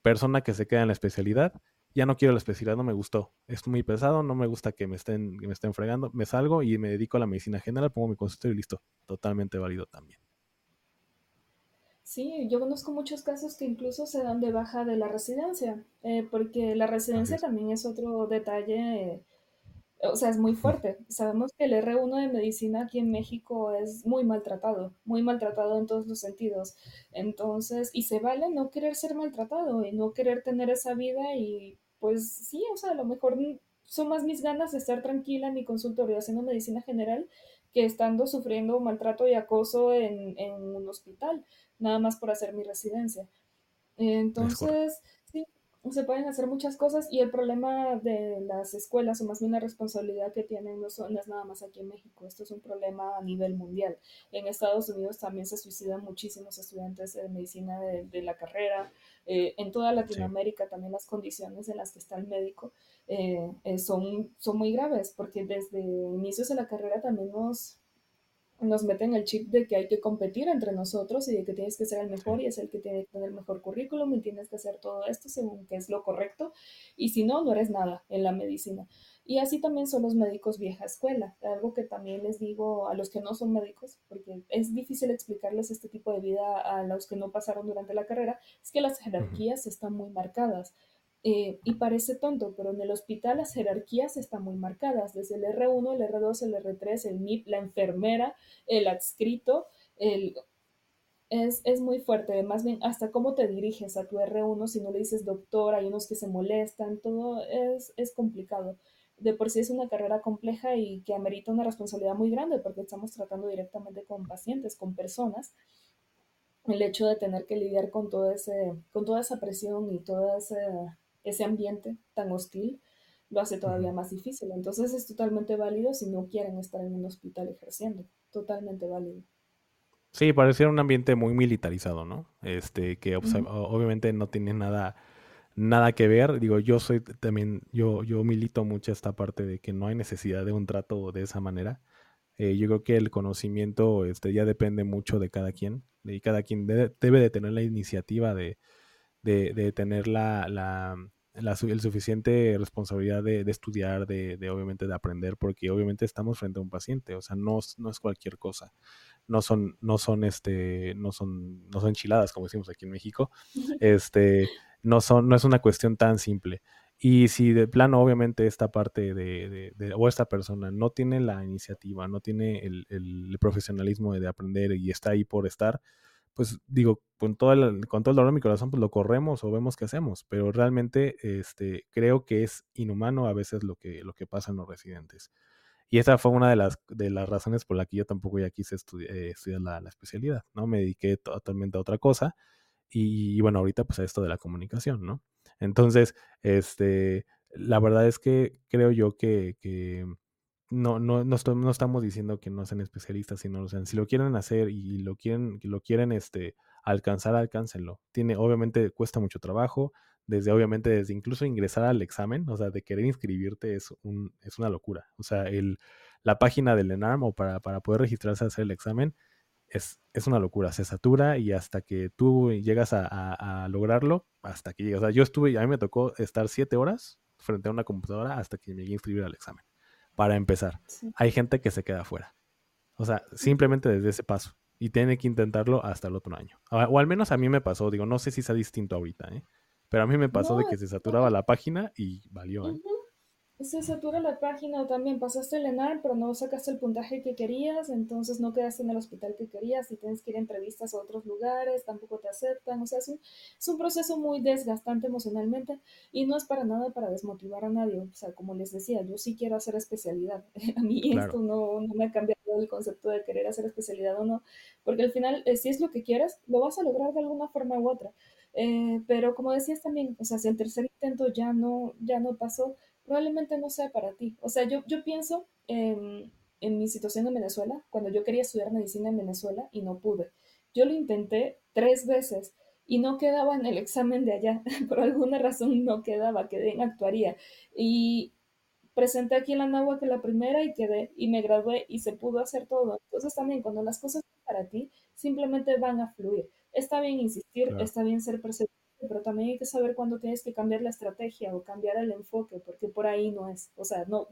Persona que se queda en la especialidad, ya no quiero la especialidad, no me gustó, es muy pesado, no me gusta que me estén, que me estén fregando, me salgo y me dedico a la medicina general, pongo mi consultorio y listo, totalmente válido también. Sí, yo conozco muchos casos que incluso se dan de baja de la residencia, eh, porque la residencia también es otro detalle o sea, es muy fuerte. Sabemos que el R1 de medicina aquí en México es muy maltratado, muy maltratado en todos los sentidos. Entonces, y se vale no querer ser maltratado y no querer tener esa vida y pues sí, o sea, a lo mejor son más mis ganas de estar tranquila en mi consultorio haciendo medicina general que estando sufriendo maltrato y acoso en, en un hospital, nada más por hacer mi residencia. Entonces, se pueden hacer muchas cosas y el problema de las escuelas, o más bien la responsabilidad que tienen, no, son, es nada más aquí en México, esto es un problema a nivel mundial. En Estados Unidos también se suicidan muchísimos estudiantes de medicina de, la carrera, eh, en toda Latinoamérica también las condiciones en las que está el médico eh, eh, son, son muy graves, porque desde inicios de la carrera también nos nos meten el chip de que hay que competir entre nosotros y de que tienes que ser el mejor y es el que tiene que tener el mejor currículum y tienes que hacer todo esto según que es lo correcto y si no, no eres nada en la medicina. Y así también son los médicos vieja escuela, algo que también les digo a los que no son médicos, porque es difícil explicarles este tipo de vida a los que no pasaron durante la carrera, es que las jerarquías están muy marcadas. Eh, y parece tonto, pero en el hospital las jerarquías están muy marcadas, desde el R1, el R2, el R3, el MIP, la enfermera, el adscrito, el... Es, es, muy fuerte, más bien hasta cómo te diriges a tu R1, si no le dices doctor, hay unos que se molestan, todo es, es complicado. De por sí es una carrera compleja y que amerita una responsabilidad muy grande porque estamos tratando directamente con pacientes, con personas. El hecho de tener que lidiar con, todo ese, con toda esa presión y toda esa ese ambiente tan hostil lo hace todavía más difícil. Entonces es totalmente válido si no quieren estar en un hospital ejerciendo. Totalmente válido. Sí, parece un ambiente muy militarizado, ¿no? Este, que obviamente no tiene nada, nada que ver. Digo, yo soy también, yo, yo milito mucho esta parte de que no hay necesidad de un trato de esa manera. Eh, yo creo que el conocimiento este, ya depende mucho de cada quien. Y cada quien debe de tener la iniciativa de, de, tener la, la, la, el suficiente responsabilidad de, de estudiar, de, de, obviamente de aprender, porque obviamente estamos frente a un paciente, o sea, no, no es cualquier cosa. No son, no son este, no son, no son enchiladas, como decimos aquí en México. Este, no son, no es una cuestión tan simple. Y si de plano, obviamente, esta parte de, de, o esta persona no tiene la iniciativa, no tiene el, el, profesionalismo de aprender y está ahí por estar, pues digo, con todo el, con todo el dolor de mi corazón, pues lo corremos o vemos qué hacemos, pero realmente este, creo que es inhumano a veces lo que, lo que pasa en los residentes. Y esa fue una de las, de las razones por la que yo tampoco ya quise eh, estudiar la, la, especialidad, ¿no? Me dediqué totalmente a otra cosa y, bueno, ahorita pues a esto de la comunicación, ¿no? Entonces, este, la verdad es que creo yo que, que no, no, no, no, estamos diciendo que no sean especialistas, sino, o sea, si lo quieren hacer y lo quieren, lo quieren este, alcanzar, alcáncenlo. Tiene, obviamente, cuesta mucho trabajo, desde, obviamente, desde incluso ingresar al examen, o sea, de querer inscribirte es, un, es una locura. O sea, el, la página del ENARM o para, para poder registrarse a hacer el examen es, es una locura, se satura y hasta que tú llegas a, a, a lograrlo, hasta que llegas. O sea, yo estuve, a mí me tocó estar siete horas frente a una computadora hasta que me llegué a inscribir al examen para empezar. Hay gente que se queda fuera. O sea, simplemente desde ese paso. Y tiene que intentarlo hasta el otro año. O al menos a mí me pasó, digo, no sé si sea distinto ahorita, ¿eh? Pero a mí me pasó de que se saturaba la página y valió, ¿eh? Se satura la página también. Pasaste el ENAR, pero no sacaste el puntaje que querías, entonces no quedaste en el hospital que querías y tienes que ir a entrevistas a otros lugares, tampoco te aceptan, o sea, es un, es un proceso muy desgastante emocionalmente y no es para nada para desmotivar a nadie, o sea, como les decía, yo sí quiero hacer especialidad, a mí esto no, no me cambia todo el concepto de querer hacer especialidad o no, porque al final, eh, si es lo que quieres, lo vas a lograr de alguna forma u otra. Eh, pero como decías también, o sea, si el tercer intento ya no, ya no pasó, probablemente no sea para ti. O sea, yo, yo pienso en, en mi situación en Venezuela, cuando yo quería estudiar medicina en Venezuela y no pude. Yo lo intenté tres veces y no quedaba en el examen de allá. Por alguna razón no quedaba, quedé en actuaría. Y presenté aquí en la que la primera y quedé y me gradué y se pudo hacer todo. Entonces también cuando las cosas son para ti, simplemente van a fluir. Está bien insistir, está bien ser perseverante, pero también hay que saber cuándo tienes que cambiar la estrategia o cambiar el enfoque, porque por ahí no es. O sea, no,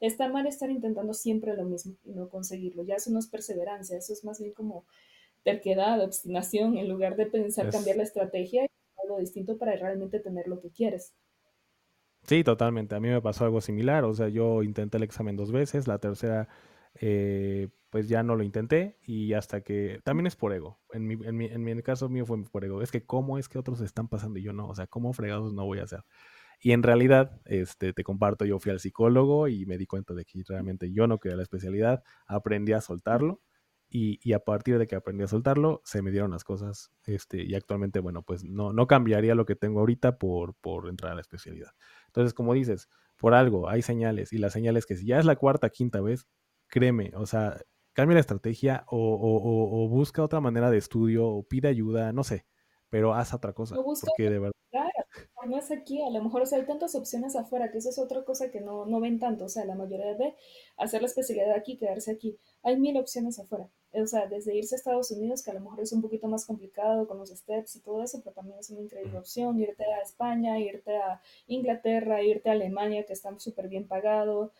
está mal estar intentando siempre lo mismo y no conseguirlo. Ya eso no es perseverancia, eso es más bien como terquedad, obstinación, en lugar de pensar cambiar la estrategia y algo distinto para realmente tener lo que quieres. Sí, totalmente. A mí me pasó algo similar. O sea, yo intenté el examen dos veces, la tercera, eh, pues ya no lo intenté y hasta que también es por ego. En mi, en mi, en mi caso mío fue por ego. Es que cómo es que otros están pasando y yo no. O sea, cómo fregados no voy a hacer. Y en realidad, este, te comparto, yo fui al psicólogo y me di cuenta de que realmente yo no quería la especialidad, aprendí a soltarlo y, y, a partir de que aprendí a soltarlo, se me dieron las cosas. Este, y actualmente, bueno, pues no, no cambiaría lo que tengo ahorita por, por entrar a la especialidad. Entonces, como dices, por algo hay señales y las señales que si ya es la cuarta, quinta vez, créeme, o sea, cambia la estrategia o, o, o busca otra manera de estudio o pide ayuda, no sé, pero haz otra cosa. Porque de verdad no es aquí, a lo mejor, o sea, hay tantas opciones afuera, que eso es otra cosa que no, no ven tanto, o sea, la mayoría de hacer la especialidad aquí, quedarse aquí. Hay mil opciones afuera, o sea, desde irse a Estados Unidos, que a lo mejor es un poquito más complicado con los steps y todo eso, pero también es una increíble opción, irte a España, irte a Inglaterra, irte a Alemania, que están súper bien pagados,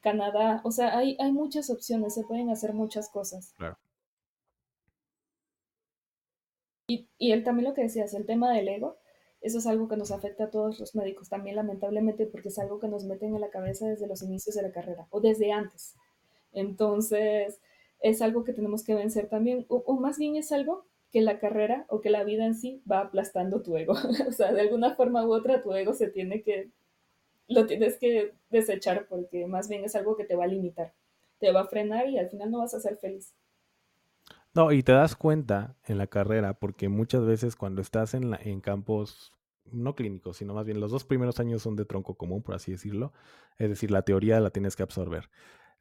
Canadá, o sea, hay, hay muchas opciones, se pueden hacer muchas cosas. Claro. Y, y él también lo que decías, el tema del ego, eso es algo que nos afecta a todos los médicos también, lamentablemente, porque es algo que nos meten en la cabeza desde los inicios de la carrera o desde antes. Entonces, es algo que tenemos que vencer también, o, más bien es algo que la carrera o que la vida en sí va aplastando tu ego. o sea, de alguna forma u otra tu ego se tiene que, lo tienes que desechar porque más bien es algo que te va a limitar, te va a frenar y al final no vas a ser feliz. No, y te das cuenta en la carrera, porque muchas veces cuando estás en, campos no clínicos, sino más bien los dos primeros años son de tronco común, por así decirlo. Es decir, la teoría la tienes que absorber.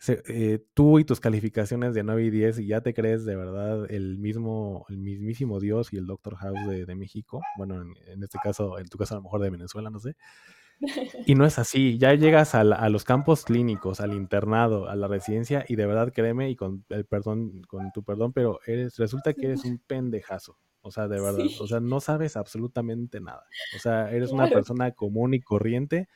Eh, tú y tus calificaciones de 9 y 10 y ya te crees de verdad el mismo, el mismísimo Dios y el Doctor House de, México. Bueno, en, en, este caso, en tu caso a lo mejor de Venezuela, no sé. Y no es así, ya llegas a, los campos clínicos, al internado, a la residencia y de verdad créeme y con el perdón, con tu perdón, pero eres, resulta que eres un pendejazo. O sea, de verdad, o sea, no sabes absolutamente nada. O sea, eres una persona común y corriente.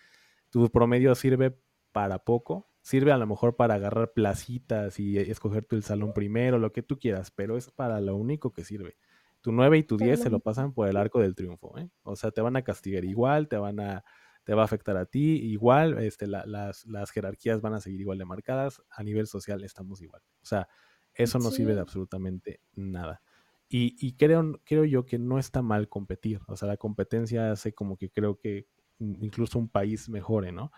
Tu promedio sirve para poco, sirve a lo mejor para agarrar placitas y escoger tu el salón primero, lo que tú quieras, pero es para lo único que sirve. Tu 9 y tu 10 se lo pasan por el arco del triunfo, ¿eh? O sea, te van a castigar igual, te van a te va a afectar a ti. Igual, este, las, las, jerarquías van a seguir igual de marcadas. A nivel social estamos igual. O sea, eso no sirve de absolutamente nada. Y, y, creo, creo yo que no está mal competir. O sea, la competencia hace como que creo que incluso un país mejore, ¿no?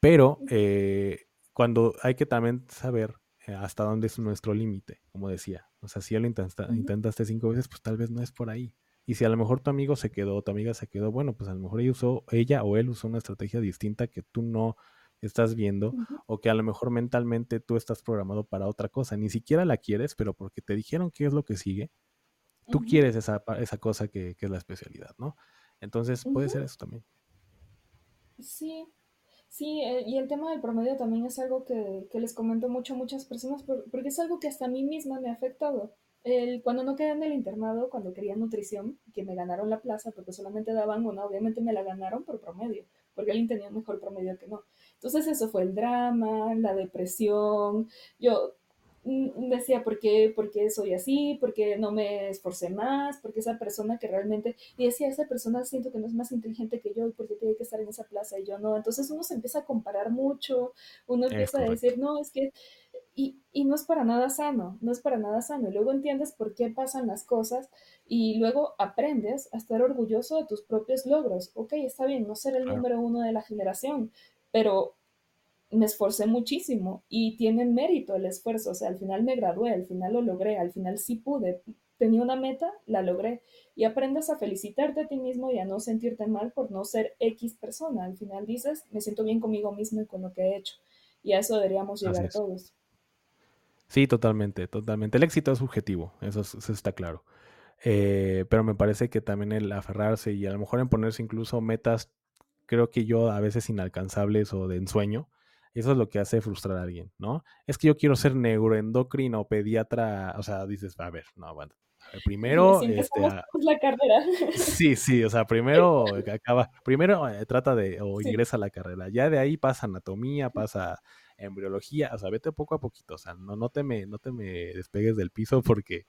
Pero eh, cuando hay que también saber eh, hasta dónde es nuestro límite, como decía. O sea, si ya lo intentaste cinco veces, pues tal vez no es por ahí. Y si a lo mejor tu amigo se quedó, tu amiga se quedó, bueno, pues a lo mejor ella, usó, ella o él usó una estrategia distinta que tú no estás viendo o que a lo mejor mentalmente tú estás programado para otra cosa. Ni siquiera la quieres, pero porque te dijeron qué es lo que sigue, tú quieres esa, esa cosa que, que, es la especialidad, ¿no? Entonces puede ser eso también. Sí, sí, eh, y el tema del promedio también es algo que, que les comento mucho a muchas personas porque es algo que hasta a mí misma me ha afectado el, cuando no quedé en el internado, cuando quería nutrición, que me ganaron la plaza porque solamente daban una, obviamente me la ganaron por promedio, porque alguien tenía un mejor promedio que no. Entonces eso fue el drama, la depresión. Yo mm, decía, ¿por qué, ¿por qué soy así? ¿Por qué no me esforcé más? Porque esa persona que realmente, y decía, esa persona siento que no es más inteligente que yo y porque tiene que estar en esa plaza y yo no. Entonces uno se empieza a comparar mucho, uno empieza a decir, no, es que y, y, no es para nada sano, no es para nada sano. Y luego entiendes por qué pasan las cosas y luego aprendes a estar orgulloso de tus propios logros. Ok, está bien, no ser el número uno de la generación, pero me esforcé muchísimo y tiene mérito el esfuerzo, o sea, al final me gradué, al final lo logré, al final sí pude, tenía una meta, la logré y aprendes a felicitarte a ti mismo y a no sentirte mal por no ser X persona. Al final dices, me siento bien conmigo mismo y con lo que he hecho. Y a eso deberíamos llegar todos. Sí, totalmente, totalmente. El éxito es subjetivo, eso, está claro. Eh, pero me parece que también el aferrarse y a lo mejor en ponerse incluso metas, creo que yo a veces inalcanzables o de ensueño, eso es lo que hace frustrar a alguien, ¿no? Es que yo quiero ser neuroendocrino, pediatra, o sea, dices, a ver, no, bueno, primero este, la carrera. Sí, sí, o sea, primero acaba, primero eh, trata de o ingresa a la carrera, ya de ahí pasa anatomía, pasa embriología, o sea, vete poco a poquito, o sea, no, no te me, no te me despegues del piso porque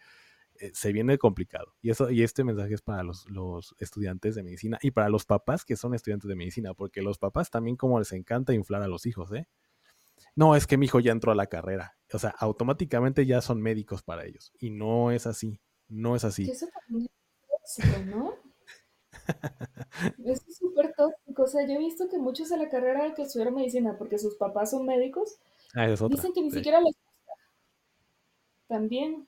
eh, se viene complicado. Y eso, y este mensaje es para los, los, estudiantes de medicina y para los papás que son estudiantes de medicina, porque los papás también como les encanta inflar a los hijos, ¿eh? No, es que mi hijo ya entró a la carrera. O sea, automáticamente ya son médicos para ellos. Y no es así. No es así. Eso también es tóxico, ¿no? Eso es súper tóxico. O sea, yo he visto que muchos de la carrera que estudiaron medicina porque sus papás son médicos, ah, dicen que ni siquiera les gusta. También.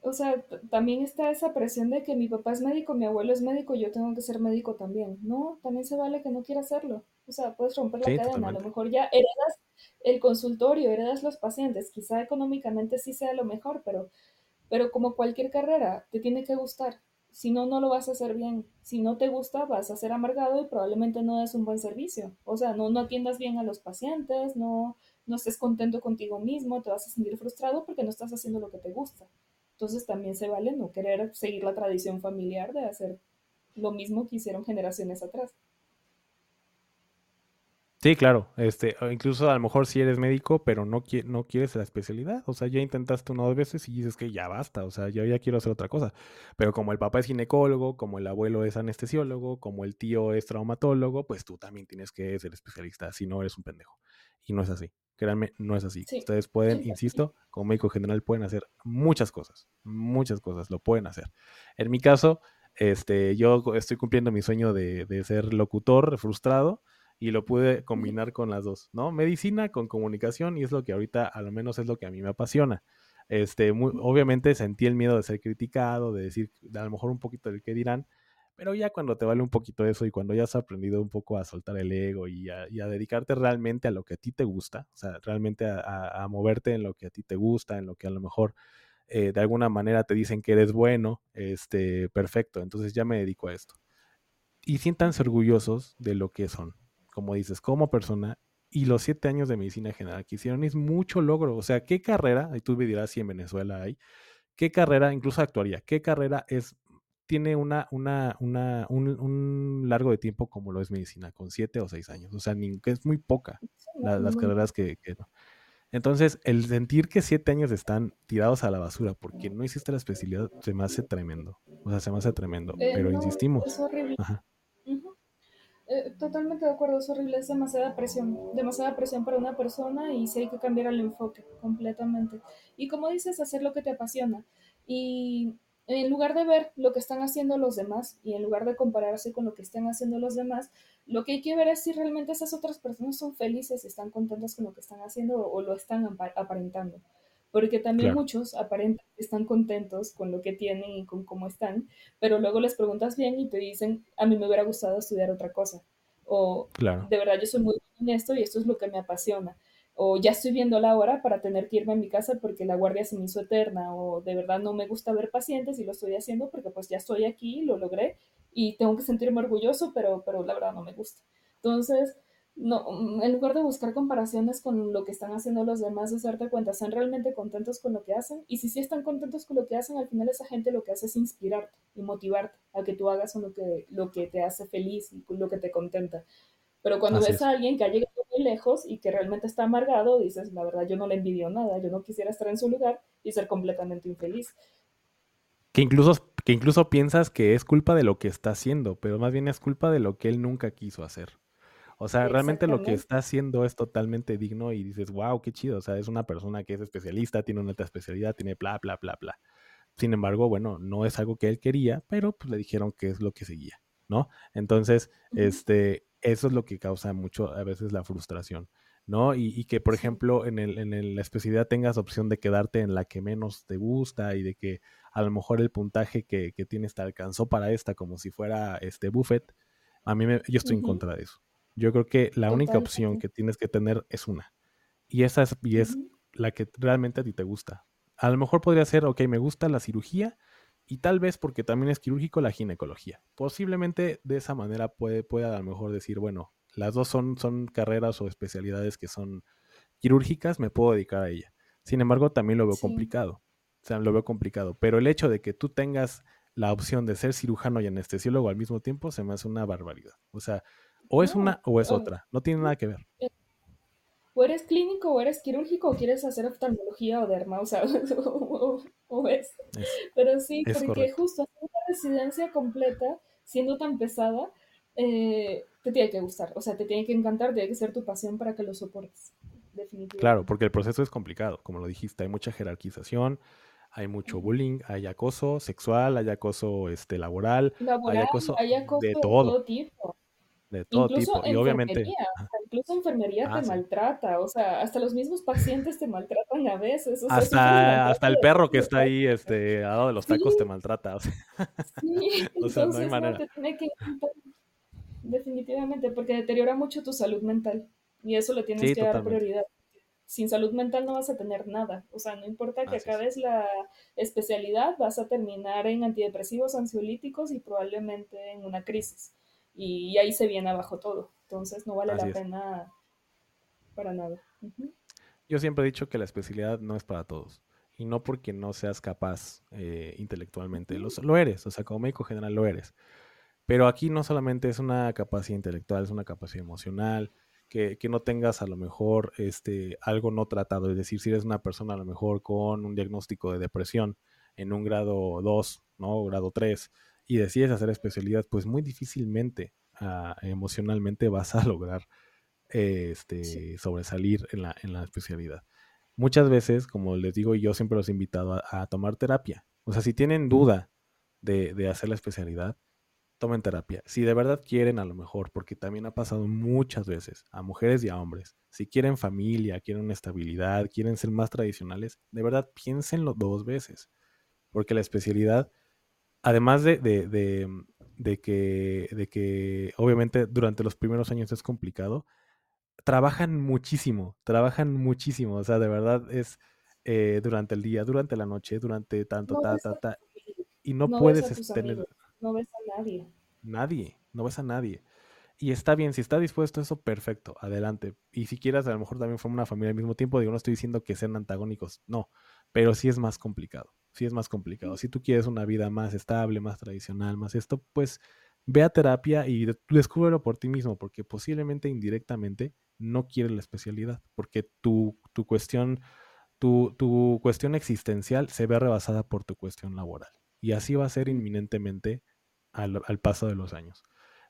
O sea, también está esa presión de que mi papá es médico, mi abuelo es médico, yo tengo que ser médico también. No, también se vale que no quiera hacerlo. O sea, puedes romper la cadena. A lo mejor ya heredas el consultorio, heredas los pacientes. Quizá económicamente sí sea lo mejor, pero pero como cualquier carrera, te tiene que gustar. Si no, no lo vas a hacer bien. Si no te gusta, vas a ser amargado y probablemente no des un buen servicio. O sea, no, no atiendas bien a los pacientes, no, no estés contento contigo mismo, te vas a sentir frustrado porque no estás haciendo lo que te gusta. Entonces también se vale no querer seguir la tradición familiar de hacer lo mismo que hicieron generaciones atrás. Sí, claro. Este, incluso a lo mejor si eres médico, pero no, no quieres la especialidad. O sea, ya intentaste una o dos veces y dices que ya basta. O sea, yo ya quiero hacer otra cosa. Pero como el papá es ginecólogo, como el abuelo es anestesiólogo, como el tío es traumatólogo, pues tú también tienes que ser especialista. Si no, eres un pendejo. Y no es así. Créanme, no es así. Ustedes pueden, insisto, como médico general pueden hacer muchas cosas. Muchas cosas. Lo pueden hacer. En mi caso, este, yo estoy cumpliendo mi sueño de, de ser locutor frustrado y lo pude combinar con las dos, ¿no? Medicina con comunicación y es lo que ahorita a lo menos es lo que a mí me apasiona. Este, obviamente sentí el miedo de ser criticado, de decir a lo mejor un poquito del que dirán, pero ya cuando te vale un poquito eso y cuando ya has aprendido un poco a soltar el ego y a, dedicarte realmente a lo que a ti te gusta, o sea, realmente a, moverte en lo que a ti te gusta, en lo que a lo mejor eh, de alguna manera te dicen que eres bueno, este, perfecto, entonces ya me dedico a esto. Y siéntanse orgullosos de lo que son, como dices, como persona, y los siete años de medicina general que hicieron es mucho logro. O sea, ¿qué carrera? Y tú me dirás si en Venezuela hay. ¿Qué carrera, incluso actuaría, qué carrera es, tiene una, una, una, un, largo de tiempo como lo es medicina, con siete o seis años? O sea, ni, es muy poca las carreras que, no. Entonces, el sentir que siete años están tirados a la basura porque no hiciste la especialidad se me hace tremendo. O sea, se me hace tremendo. Eh, pero insistimos. Es horrible. Ajá. Eh, totalmente de acuerdo, es horrible, es demasiada presión, demasiada presión para una persona y sí hay que cambiar el enfoque completamente. Y como dices, hacer lo que te apasiona. Y en lugar de ver lo que están haciendo los demás y en lugar de compararse con lo que están haciendo los demás, lo que hay que ver es si realmente esas otras personas son felices, están contentas con lo que están haciendo o, lo están aparentando porque también muchos aparentemente están contentos con lo que tienen y con cómo están, pero luego les preguntas bien y te dicen, a mí me hubiera gustado estudiar otra cosa, o de verdad yo soy muy honesto y esto es lo que me apasiona, o ya estoy viendo la hora para tener que irme a mi casa porque la guardia se me hizo eterna, o de verdad no me gusta ver pacientes y lo estoy haciendo porque pues ya estoy aquí, lo logré y tengo que sentirme orgulloso, pero, pero la verdad no me gusta. Entonces, no, mm, en lugar de buscar comparaciones con lo que están haciendo los demás, es darte cuenta, ¿están realmente contentos con lo que hacen? Y si sí están contentos con lo que hacen, al final esa gente lo que hace es inspirarte y motivarte a que tú hagas lo que, lo que te hace feliz y lo que te contenta. Pero cuando ves a alguien que ha llegado muy lejos y que realmente está amargado, dices, la verdad, yo no le envidio nada, yo no quisiera estar en su lugar y ser completamente infeliz. Que incluso, que incluso piensas que es culpa de lo que está haciendo, pero más bien es culpa de lo que él nunca quiso hacer. O sea, realmente lo que está haciendo es totalmente digno y dices, wow, qué chido. O sea, es una persona que es especialista, tiene una alta especialidad, tiene bla, bla, bla, bla. Sin embargo, bueno, no es algo que él quería, pero pues le dijeron que es lo que seguía, ¿no? Entonces, este, eso es lo que causa mucho a veces la frustración. ¿no? Y, que, por ejemplo, en, el, en la especialidad tengas opción de quedarte en la que menos te gusta y de que a lo mejor el puntaje que, que tienes te alcanzó para esta como si fuera este buffet, a mí me, yo estoy en contra de eso. Yo creo que la única opción que tienes que tener es una. Y esa es, y es la que realmente a ti te gusta. A lo mejor podría ser, ok, me gusta la cirugía y tal vez porque también es quirúrgico la ginecología. Posiblemente de esa manera puede, pueda a lo mejor decir, bueno, las dos son, son carreras o especialidades que son quirúrgicas, me puedo dedicar a ella. Sin embargo, también lo veo complicado. O sea, lo veo complicado. Pero el hecho de que tú tengas la opción de ser cirujano y anestesiólogo al mismo tiempo se me hace una barbaridad. O sea, o es una o es otra. No tiene nada que ver. O eres clínico o eres quirúrgico o quieres hacer oftalmología o derma, o sea, o, es. Pero sí, porque justo hacer una residencia completa, siendo tan pesada, eh, te tiene que gustar, o sea, te tiene que encantar, tiene que ser tu pasión para que lo soportes, definitivamente. Claro, porque el proceso es complicado, como lo dijiste, hay mucha jerarquización, hay mucho bullying, hay acoso sexual, hay acoso este, laboral, hay acoso, de todo. tipo. De todo tipo. Y obviamente. incluso enfermería ah, te maltrata. O sea, hasta los mismos pacientes te maltratan a veces. hasta, hasta el perro que está ahí, este, al lado de los tacos, te maltrata. O sea, sí, entonces no hay manera. te tiene que Definitivamente, porque deteriora mucho tu salud mental y eso le tienes que dar prioridad. Sin salud mental no vas a tener nada. O sea, no importa que acabes la especialidad, vas a terminar en antidepresivos, ansiolíticos y probablemente en una crisis. Y, ahí se viene abajo todo. Entonces no vale la pena para nada. Yo siempre he dicho que la especialidad no es para todos. Y no porque no seas capaz eh, intelectualmente. Lo, lo eres. O sea, como médico general lo eres pero aquí no solamente es una capacidad intelectual, es una capacidad emocional, que, no tengas a lo mejor este, algo no tratado. Es decir, si eres una persona a lo mejor con un diagnóstico de depresión en un grado 2, ¿no? grado 3, y decides hacer especialidad, pues muy difícilmente ah, emocionalmente vas a lograr este, sobresalir en la, en la especialidad. Muchas veces, como les digo, yo siempre los he invitado a, tomar terapia. O sea, si tienen duda de, de hacer la especialidad, tomen terapia. Si de verdad quieren, a lo mejor, porque también ha pasado muchas veces a mujeres y a hombres, si quieren familia, quieren estabilidad, quieren ser más tradicionales, de verdad piénsenlo dos veces. Porque la especialidad, además de, de, que, de que obviamente durante los primeros años es complicado, trabajan muchísimo, trabajan muchísimo. O sea, de verdad es eh, durante el día, durante la noche, durante tanto, ta, ta, ta. Y no, puedes tener no ves a nadie. Nadie, no ves a nadie. Y está bien, si está dispuesto a eso, perfecto, adelante. Y si quieras, a lo mejor también forma una familia al mismo tiempo, digo, no estoy diciendo que sean antagónicos, no, pero sí es más complicado, sí es más complicado. Si tú quieres una vida más estable, más tradicional, más esto, pues ve a terapia y descúbrelo por ti mismo, porque posiblemente indirectamente no quieres la especialidad, porque tu, tu cuestión, tu, tu cuestión existencial se ve rebasada por tu cuestión laboral. Y así va a ser inminentemente al, paso de los años.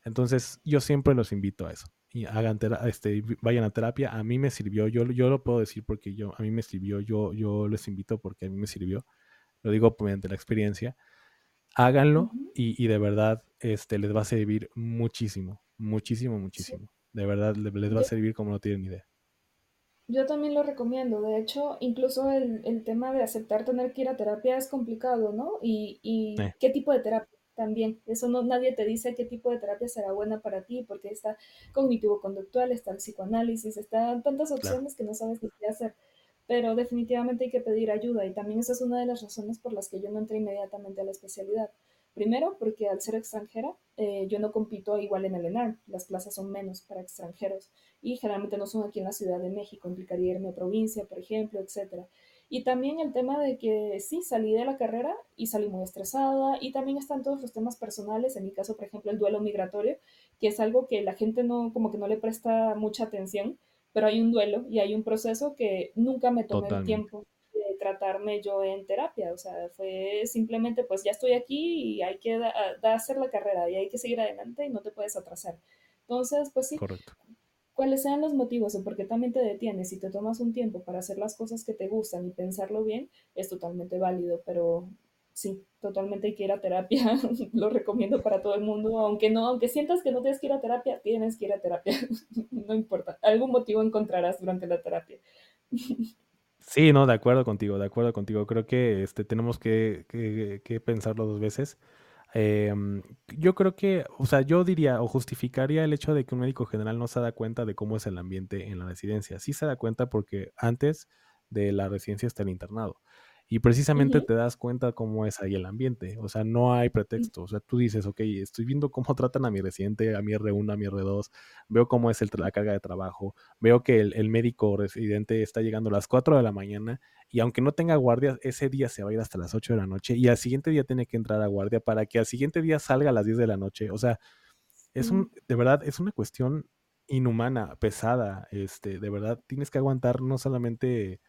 Entonces, yo siempre los invito a eso. Y hagan este, vayan a terapia. A mí me sirvió, yo, yo lo puedo decir porque yo, a mí me sirvió, yo, yo les invito porque a mí me sirvió. Lo digo mediante la experiencia. Háganlo y, de verdad este, les va a servir muchísimo, muchísimo, muchísimo. De verdad les va a servir como no tienen idea. Yo también lo recomiendo. De hecho, incluso el, el, tema de aceptar tener que ir a terapia es complicado, ¿no? Y, y qué tipo de terapia también. Eso no, nadie te dice qué tipo de terapia será buena para ti, porque está cognitivo-conductual, está el psicoanálisis, están tantas opciones que no sabes ni qué hacer. Pero definitivamente hay que pedir ayuda y también esa es una de las razones por las que yo no entré inmediatamente a la especialidad. Primero, porque al ser extranjera, eh, yo no compito igual en el ENAR, las plazas son menos para extranjeros y generalmente no son aquí en la Ciudad de México, implicaría irme a provincia, por ejemplo, etc. Y también el tema de que sí, salí de la carrera y salí muy estresada y también están todos los temas personales, en mi caso, por ejemplo, el duelo migratorio, que es algo que la gente no, como que no le presta mucha atención, pero hay un duelo y hay un proceso que nunca me tomé el tiempo tratarme yo en terapia, o sea, fue simplemente pues ya estoy aquí y hay que hacer la carrera y hay que seguir adelante y no te puedes atrasar. Entonces, pues sí, Correcto. Cuáles sean los motivos o por qué también te detienes y te tomas un tiempo para hacer las cosas que te gustan y pensarlo bien, es totalmente válido, pero sí, totalmente hay que terapia, lo recomiendo para todo el mundo, aunque no, aunque sientas que no tienes que ir a terapia, tienes que ir a terapia, no importa, algún motivo encontrarás durante la terapia. Sí, no, de acuerdo contigo, de acuerdo contigo. Creo que este, tenemos que, que, pensarlo dos veces. Em, yo creo que, o sea, yo diría o justificaría el hecho de que un médico general no se da cuenta de cómo es el ambiente en la residencia. Sí se da cuenta porque antes de la residencia está el internado. Y precisamente te das cuenta cómo es ahí el ambiente. O sea, no hay pretexto. O sea, tú dices, ok, estoy viendo cómo tratan a mi residente, a mi R1, a mi R2, veo cómo es el, la carga de trabajo, veo que el, médico residente está llegando a las 4 de la mañana y aunque no tenga guardia, ese día se va a ir hasta las 8 de la noche y al siguiente día tiene que entrar a guardia para que al siguiente día salga a las 10 de la noche. O sea, es un, de verdad, es una cuestión inhumana, pesada, este, de verdad, tienes que aguantar no solamente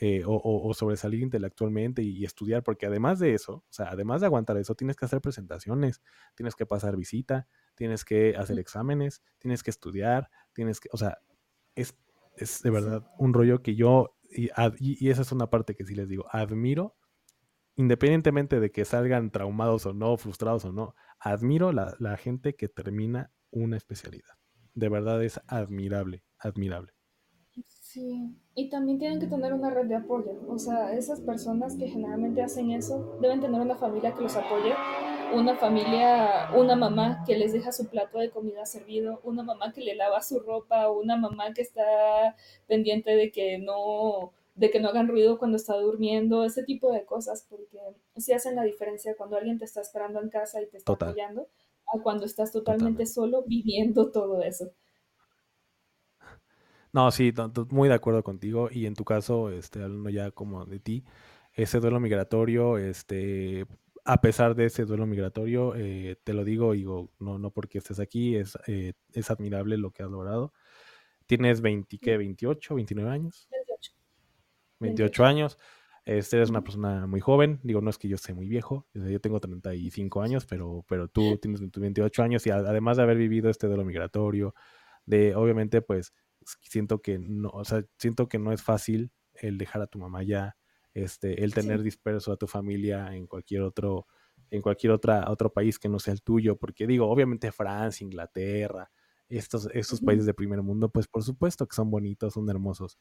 eh, o, sobresalir intelectualmente y, estudiar, porque además de eso, o sea, además de aguantar eso, tienes que hacer presentaciones, tienes que pasar visita, tienes que hacer exámenes, tienes que estudiar, tienes que, o sea, es, es de verdad un rollo que yo, y, y, esa es una parte que sí les digo, admiro, independientemente de que salgan traumados o no, frustrados o no, admiro la, la gente que termina una especialidad. De verdad es admirable, admirable. Sí, y también tienen que tener una red de apoyo. O sea, esas personas que generalmente hacen eso deben tener una familia que los apoye, una familia, una mamá que les deja su plato de comida servido, una mamá que le lava su ropa, una mamá que está pendiente de que no de que no hagan ruido cuando está durmiendo, ese tipo de cosas, porque sí hacen la diferencia cuando alguien te está esperando en casa y te está apoyando, a cuando estás totalmente solo viviendo todo eso. No, sí, muy de acuerdo contigo. Y en tu caso, este, hablando ya como de ti, ese duelo migratorio, este, a pesar de ese duelo migratorio, eh, te lo digo, digo, no, no porque estés aquí, es, eh, es admirable lo que has logrado. Tienes 20, ¿qué? 28, 29 años. 28. 28 años. Este, eres una persona muy joven, digo, no es que yo sea muy viejo, yo tengo 35 años, pero, pero tú tienes 28 años y además de haber vivido este duelo migratorio, de obviamente pues siento que no, o sea, siento que no es fácil el dejar a tu mamá ya, este, el tener disperso a tu familia en cualquier otro, en cualquier otra, otro país que no sea el tuyo, porque digo, obviamente Francia, Inglaterra, estos, estos países de primer mundo, pues por supuesto que son bonitos, son hermosos,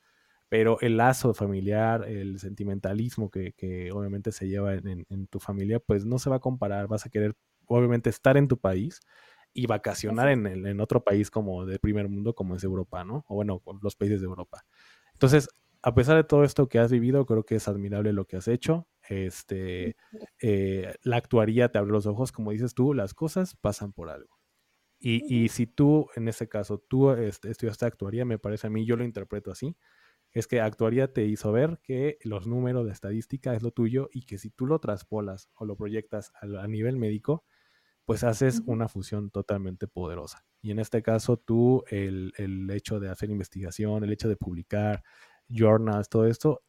pero el lazo familiar, el sentimentalismo que, que obviamente se lleva en, en, tu familia, pues no se va a comparar, vas a querer obviamente estar en tu país, y vacacionar en, en, otro país como de primer mundo, como es Europa, ¿no? O bueno, los países de Europa. Entonces, a pesar de todo esto que has vivido, creo que es admirable lo que has hecho. Este, eh, la actuaría te abre los ojos, como dices tú, las cosas pasan por algo. Y, y si tú, en ese caso, tú este, estudiaste actuaría, me parece a mí, yo lo interpreto así, es que actuaría te hizo ver que los números de estadística es lo tuyo y que si tú lo traspolas o lo proyectas a nivel médico, pues haces una fusión totalmente poderosa. Y en este caso, tú, el, hecho de hacer investigación, el hecho de publicar journals, todo esto,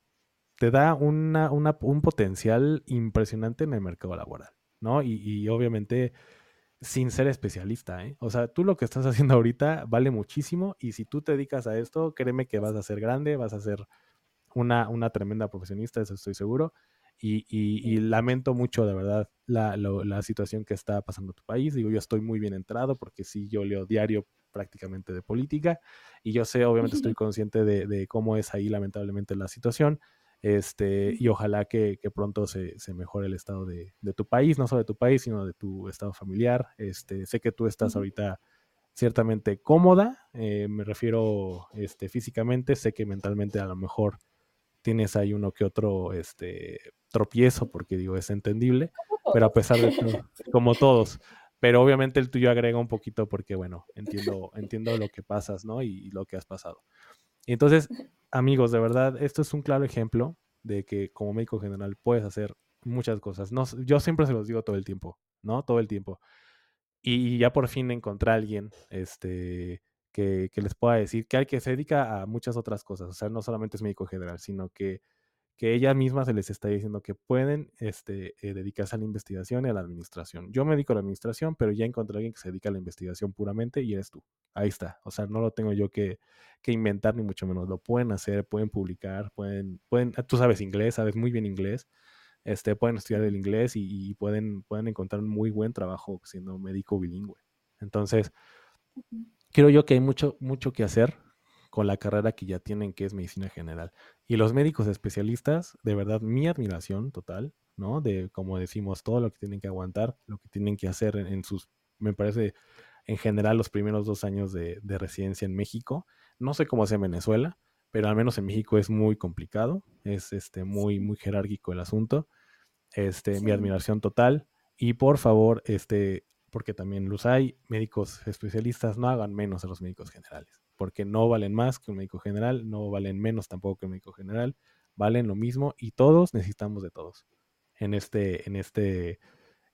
te da una, un potencial impresionante en el mercado laboral, ¿no? Y, obviamente sin ser especialista, ¿eh? O sea, tú lo que estás haciendo ahorita vale muchísimo y si tú te dedicas a esto, créeme que vas a ser grande, vas a ser una, una tremenda profesionista, eso estoy seguro. Y, lamento mucho, de verdad, la, la, situación que está pasando en tu país. Digo, yo estoy muy bien entrado porque sí, yo leo diario prácticamente de política y yo sé, obviamente estoy consciente de, de cómo es ahí lamentablemente la situación. Este, y ojalá que, que pronto se, se, mejore el estado de, de, tu país, no solo de tu país, sino de tu estado familiar. Este, sé que tú estás ahorita ciertamente cómoda, eh, me refiero este, físicamente, sé que mentalmente a lo mejor tienes ahí uno que otro este, tropiezo, porque digo, es entendible, pero a pesar de todo, como todos, pero obviamente el tuyo agrega un poquito porque, bueno, entiendo, entiendo lo que pasas, ¿no? Y, lo que has pasado. Y entonces, amigos, de verdad, esto es un claro ejemplo de que como médico general puedes hacer muchas cosas. No, yo siempre se los digo todo el tiempo, ¿no? Todo el tiempo. Y ya por fin encontré a alguien, este, que, les pueda decir que hay que se dedica a muchas otras cosas. O sea, no solamente es médico general, sino que que ella misma se les está diciendo que pueden este, eh, dedicarse a la investigación y a la administración. Yo me dedico a la administración, pero ya encontré a alguien que se dedica a la investigación puramente y eres tú. Ahí está. O sea, no lo tengo yo que, que inventar, ni mucho menos. Lo pueden hacer, pueden publicar, pueden, pueden, tú sabes inglés, sabes muy bien inglés. este, pueden estudiar el inglés y, pueden, pueden encontrar un muy buen trabajo siendo médico bilingüe. Entonces, creo yo que hay mucho, mucho que hacer con la carrera que ya tienen, que es medicina general. Y los médicos especialistas, de verdad, mi admiración total, ¿no? De, como decimos, todo lo que tienen que aguantar, lo que tienen que hacer en, sus, me parece, en general, los primeros dos años de, residencia en México. No sé cómo es en Venezuela, pero al menos en México es muy complicado, es este, muy, muy jerárquico el asunto. Este, Mi admiración total. Y por favor, este, porque también los hay, médicos especialistas, no hagan menos a los médicos generales porque no valen más que un médico general, no valen menos tampoco que un médico general, valen lo mismo y todos necesitamos de todos en este, en este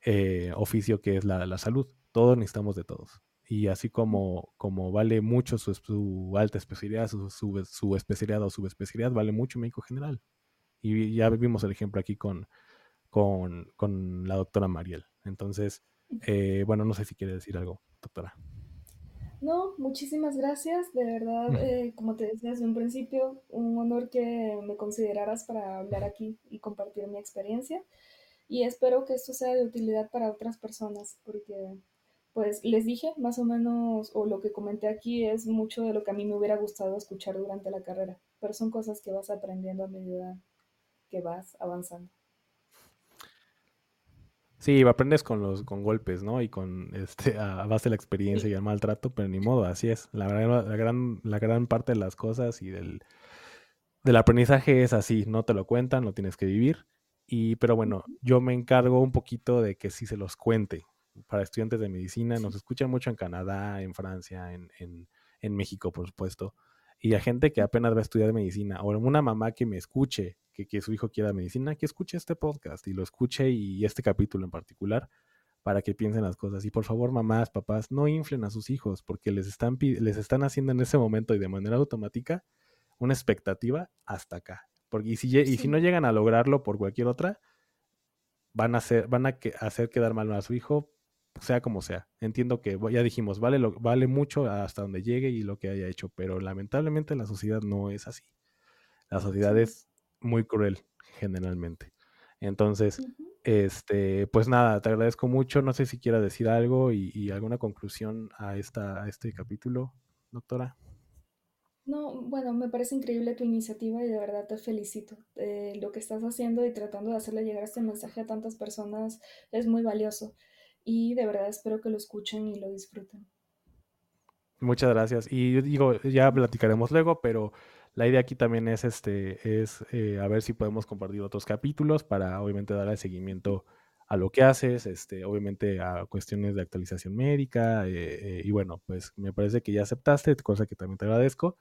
eh, oficio que es la, salud. Todos necesitamos de todos. Y así como, como vale mucho su, alta especialidad, su, su, especialidad o subespecialidad, vale mucho médico general. Y ya vimos el ejemplo aquí con, con, la doctora Mariel. Entonces, eh, bueno, no sé si quiere decir algo, doctora. No, muchísimas gracias. De verdad, eh, como te decía desde un principio, un honor que me consideraras para hablar aquí y compartir mi experiencia. Y espero que esto sea de utilidad para otras personas, porque pues les dije más o menos, o lo que comenté aquí es mucho de lo que a mí me hubiera gustado escuchar durante la carrera, pero son cosas que vas aprendiendo a medida que vas avanzando. Sí, aprendes con los con golpes, ¿no? Y con este a base de la experiencia y el maltrato, pero ni modo, así es. La, la, gran, la gran parte de las cosas y del, del aprendizaje es así, no te lo cuentan, lo tienes que vivir. Y, pero bueno, yo me encargo un poquito de que sí se los cuente para estudiantes de medicina. Nos escuchan mucho en Canadá, en Francia, en, en, en México, por supuesto. Y a gente que apenas va a estudiar medicina, o una mamá que me escuche que, su hijo quiera medicina, que escuche este podcast y lo escuche y este capítulo en particular para que piensen las cosas. Y por favor, mamás, papás, no inflen a sus hijos porque les están, les están haciendo en ese momento y de manera automática una expectativa hasta acá. Porque, y, si, y si no llegan a lograrlo por cualquier otra, van a hacer, van a hacer quedar mal a su hijo, sea como sea. Entiendo que ya dijimos, vale, lo, vale mucho hasta donde llegue y lo que haya hecho, pero lamentablemente la sociedad no es así. La sociedad es muy cruel generalmente. Entonces, este, pues nada, te agradezco mucho. No sé si quiera decir algo y, alguna conclusión a, esta, a este capítulo, doctora. No, bueno, me parece increíble tu iniciativa y de verdad te felicito. Eh, lo que estás haciendo y tratando de hacerle llegar este mensaje a tantas personas es muy valioso y de verdad espero que lo escuchen y lo disfruten. Muchas gracias. Y digo, ya platicaremos luego, pero la idea aquí también es, este, es eh, a ver si podemos compartir otros capítulos para obviamente darle seguimiento a lo que haces, este, obviamente a cuestiones de actualización médica eh, eh, y bueno, pues me parece que ya aceptaste, cosa que también te agradezco.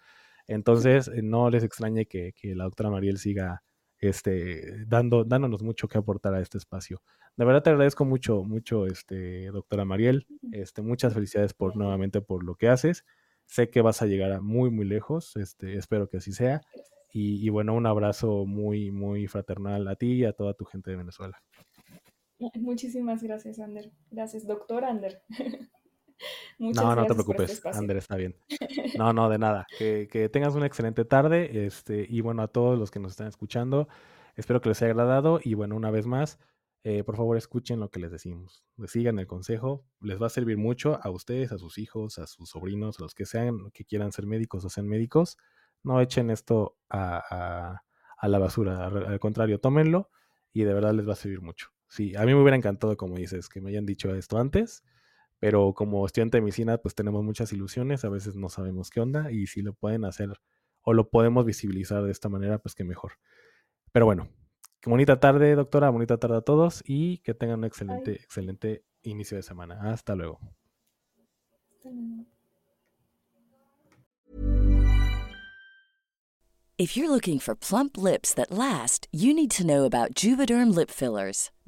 Entonces, no les extrañe que, la doctora Mariel siga este, dando, dándonos mucho que aportar a este espacio. De verdad te agradezco mucho, mucho, este, doctora Mariel. Este, muchas felicidades por nuevamente por lo que haces. Sé que vas a llegar a muy, muy lejos. Este, espero que así sea. Y, bueno, un abrazo muy, muy fraternal a ti y a toda tu gente de Venezuela. Muchísimas gracias, Ander. Gracias, doctor Ander. no, no te este preocupes, Ander está bien. No, no, de nada. Que, que, tengas una excelente tarde. Este, y bueno, a todos los que nos están escuchando, espero que les haya agradado. Y bueno, una vez más, eh, por favor escuchen lo que les decimos, sigan el consejo, les va a servir mucho a ustedes, a sus hijos, a sus sobrinos, a los que sean, que quieran ser médicos o sean médicos, no echen esto a, la basura, al contrario, tómenlo y de verdad les va a servir mucho. Sí, a mí me hubiera encantado, como dices, que me hayan dicho esto antes, pero como estudiante de medicina, pues tenemos muchas ilusiones, a veces no sabemos qué onda y si lo pueden hacer o lo podemos visibilizar de esta manera, pues que mejor. Pero bueno, bonita tarde, doctora, bonita tarde a todos y que tengan un excelente, excelente inicio de semana. Hasta luego. If you're looking for plump lips that last, you need to know about Juvederm lip fillers.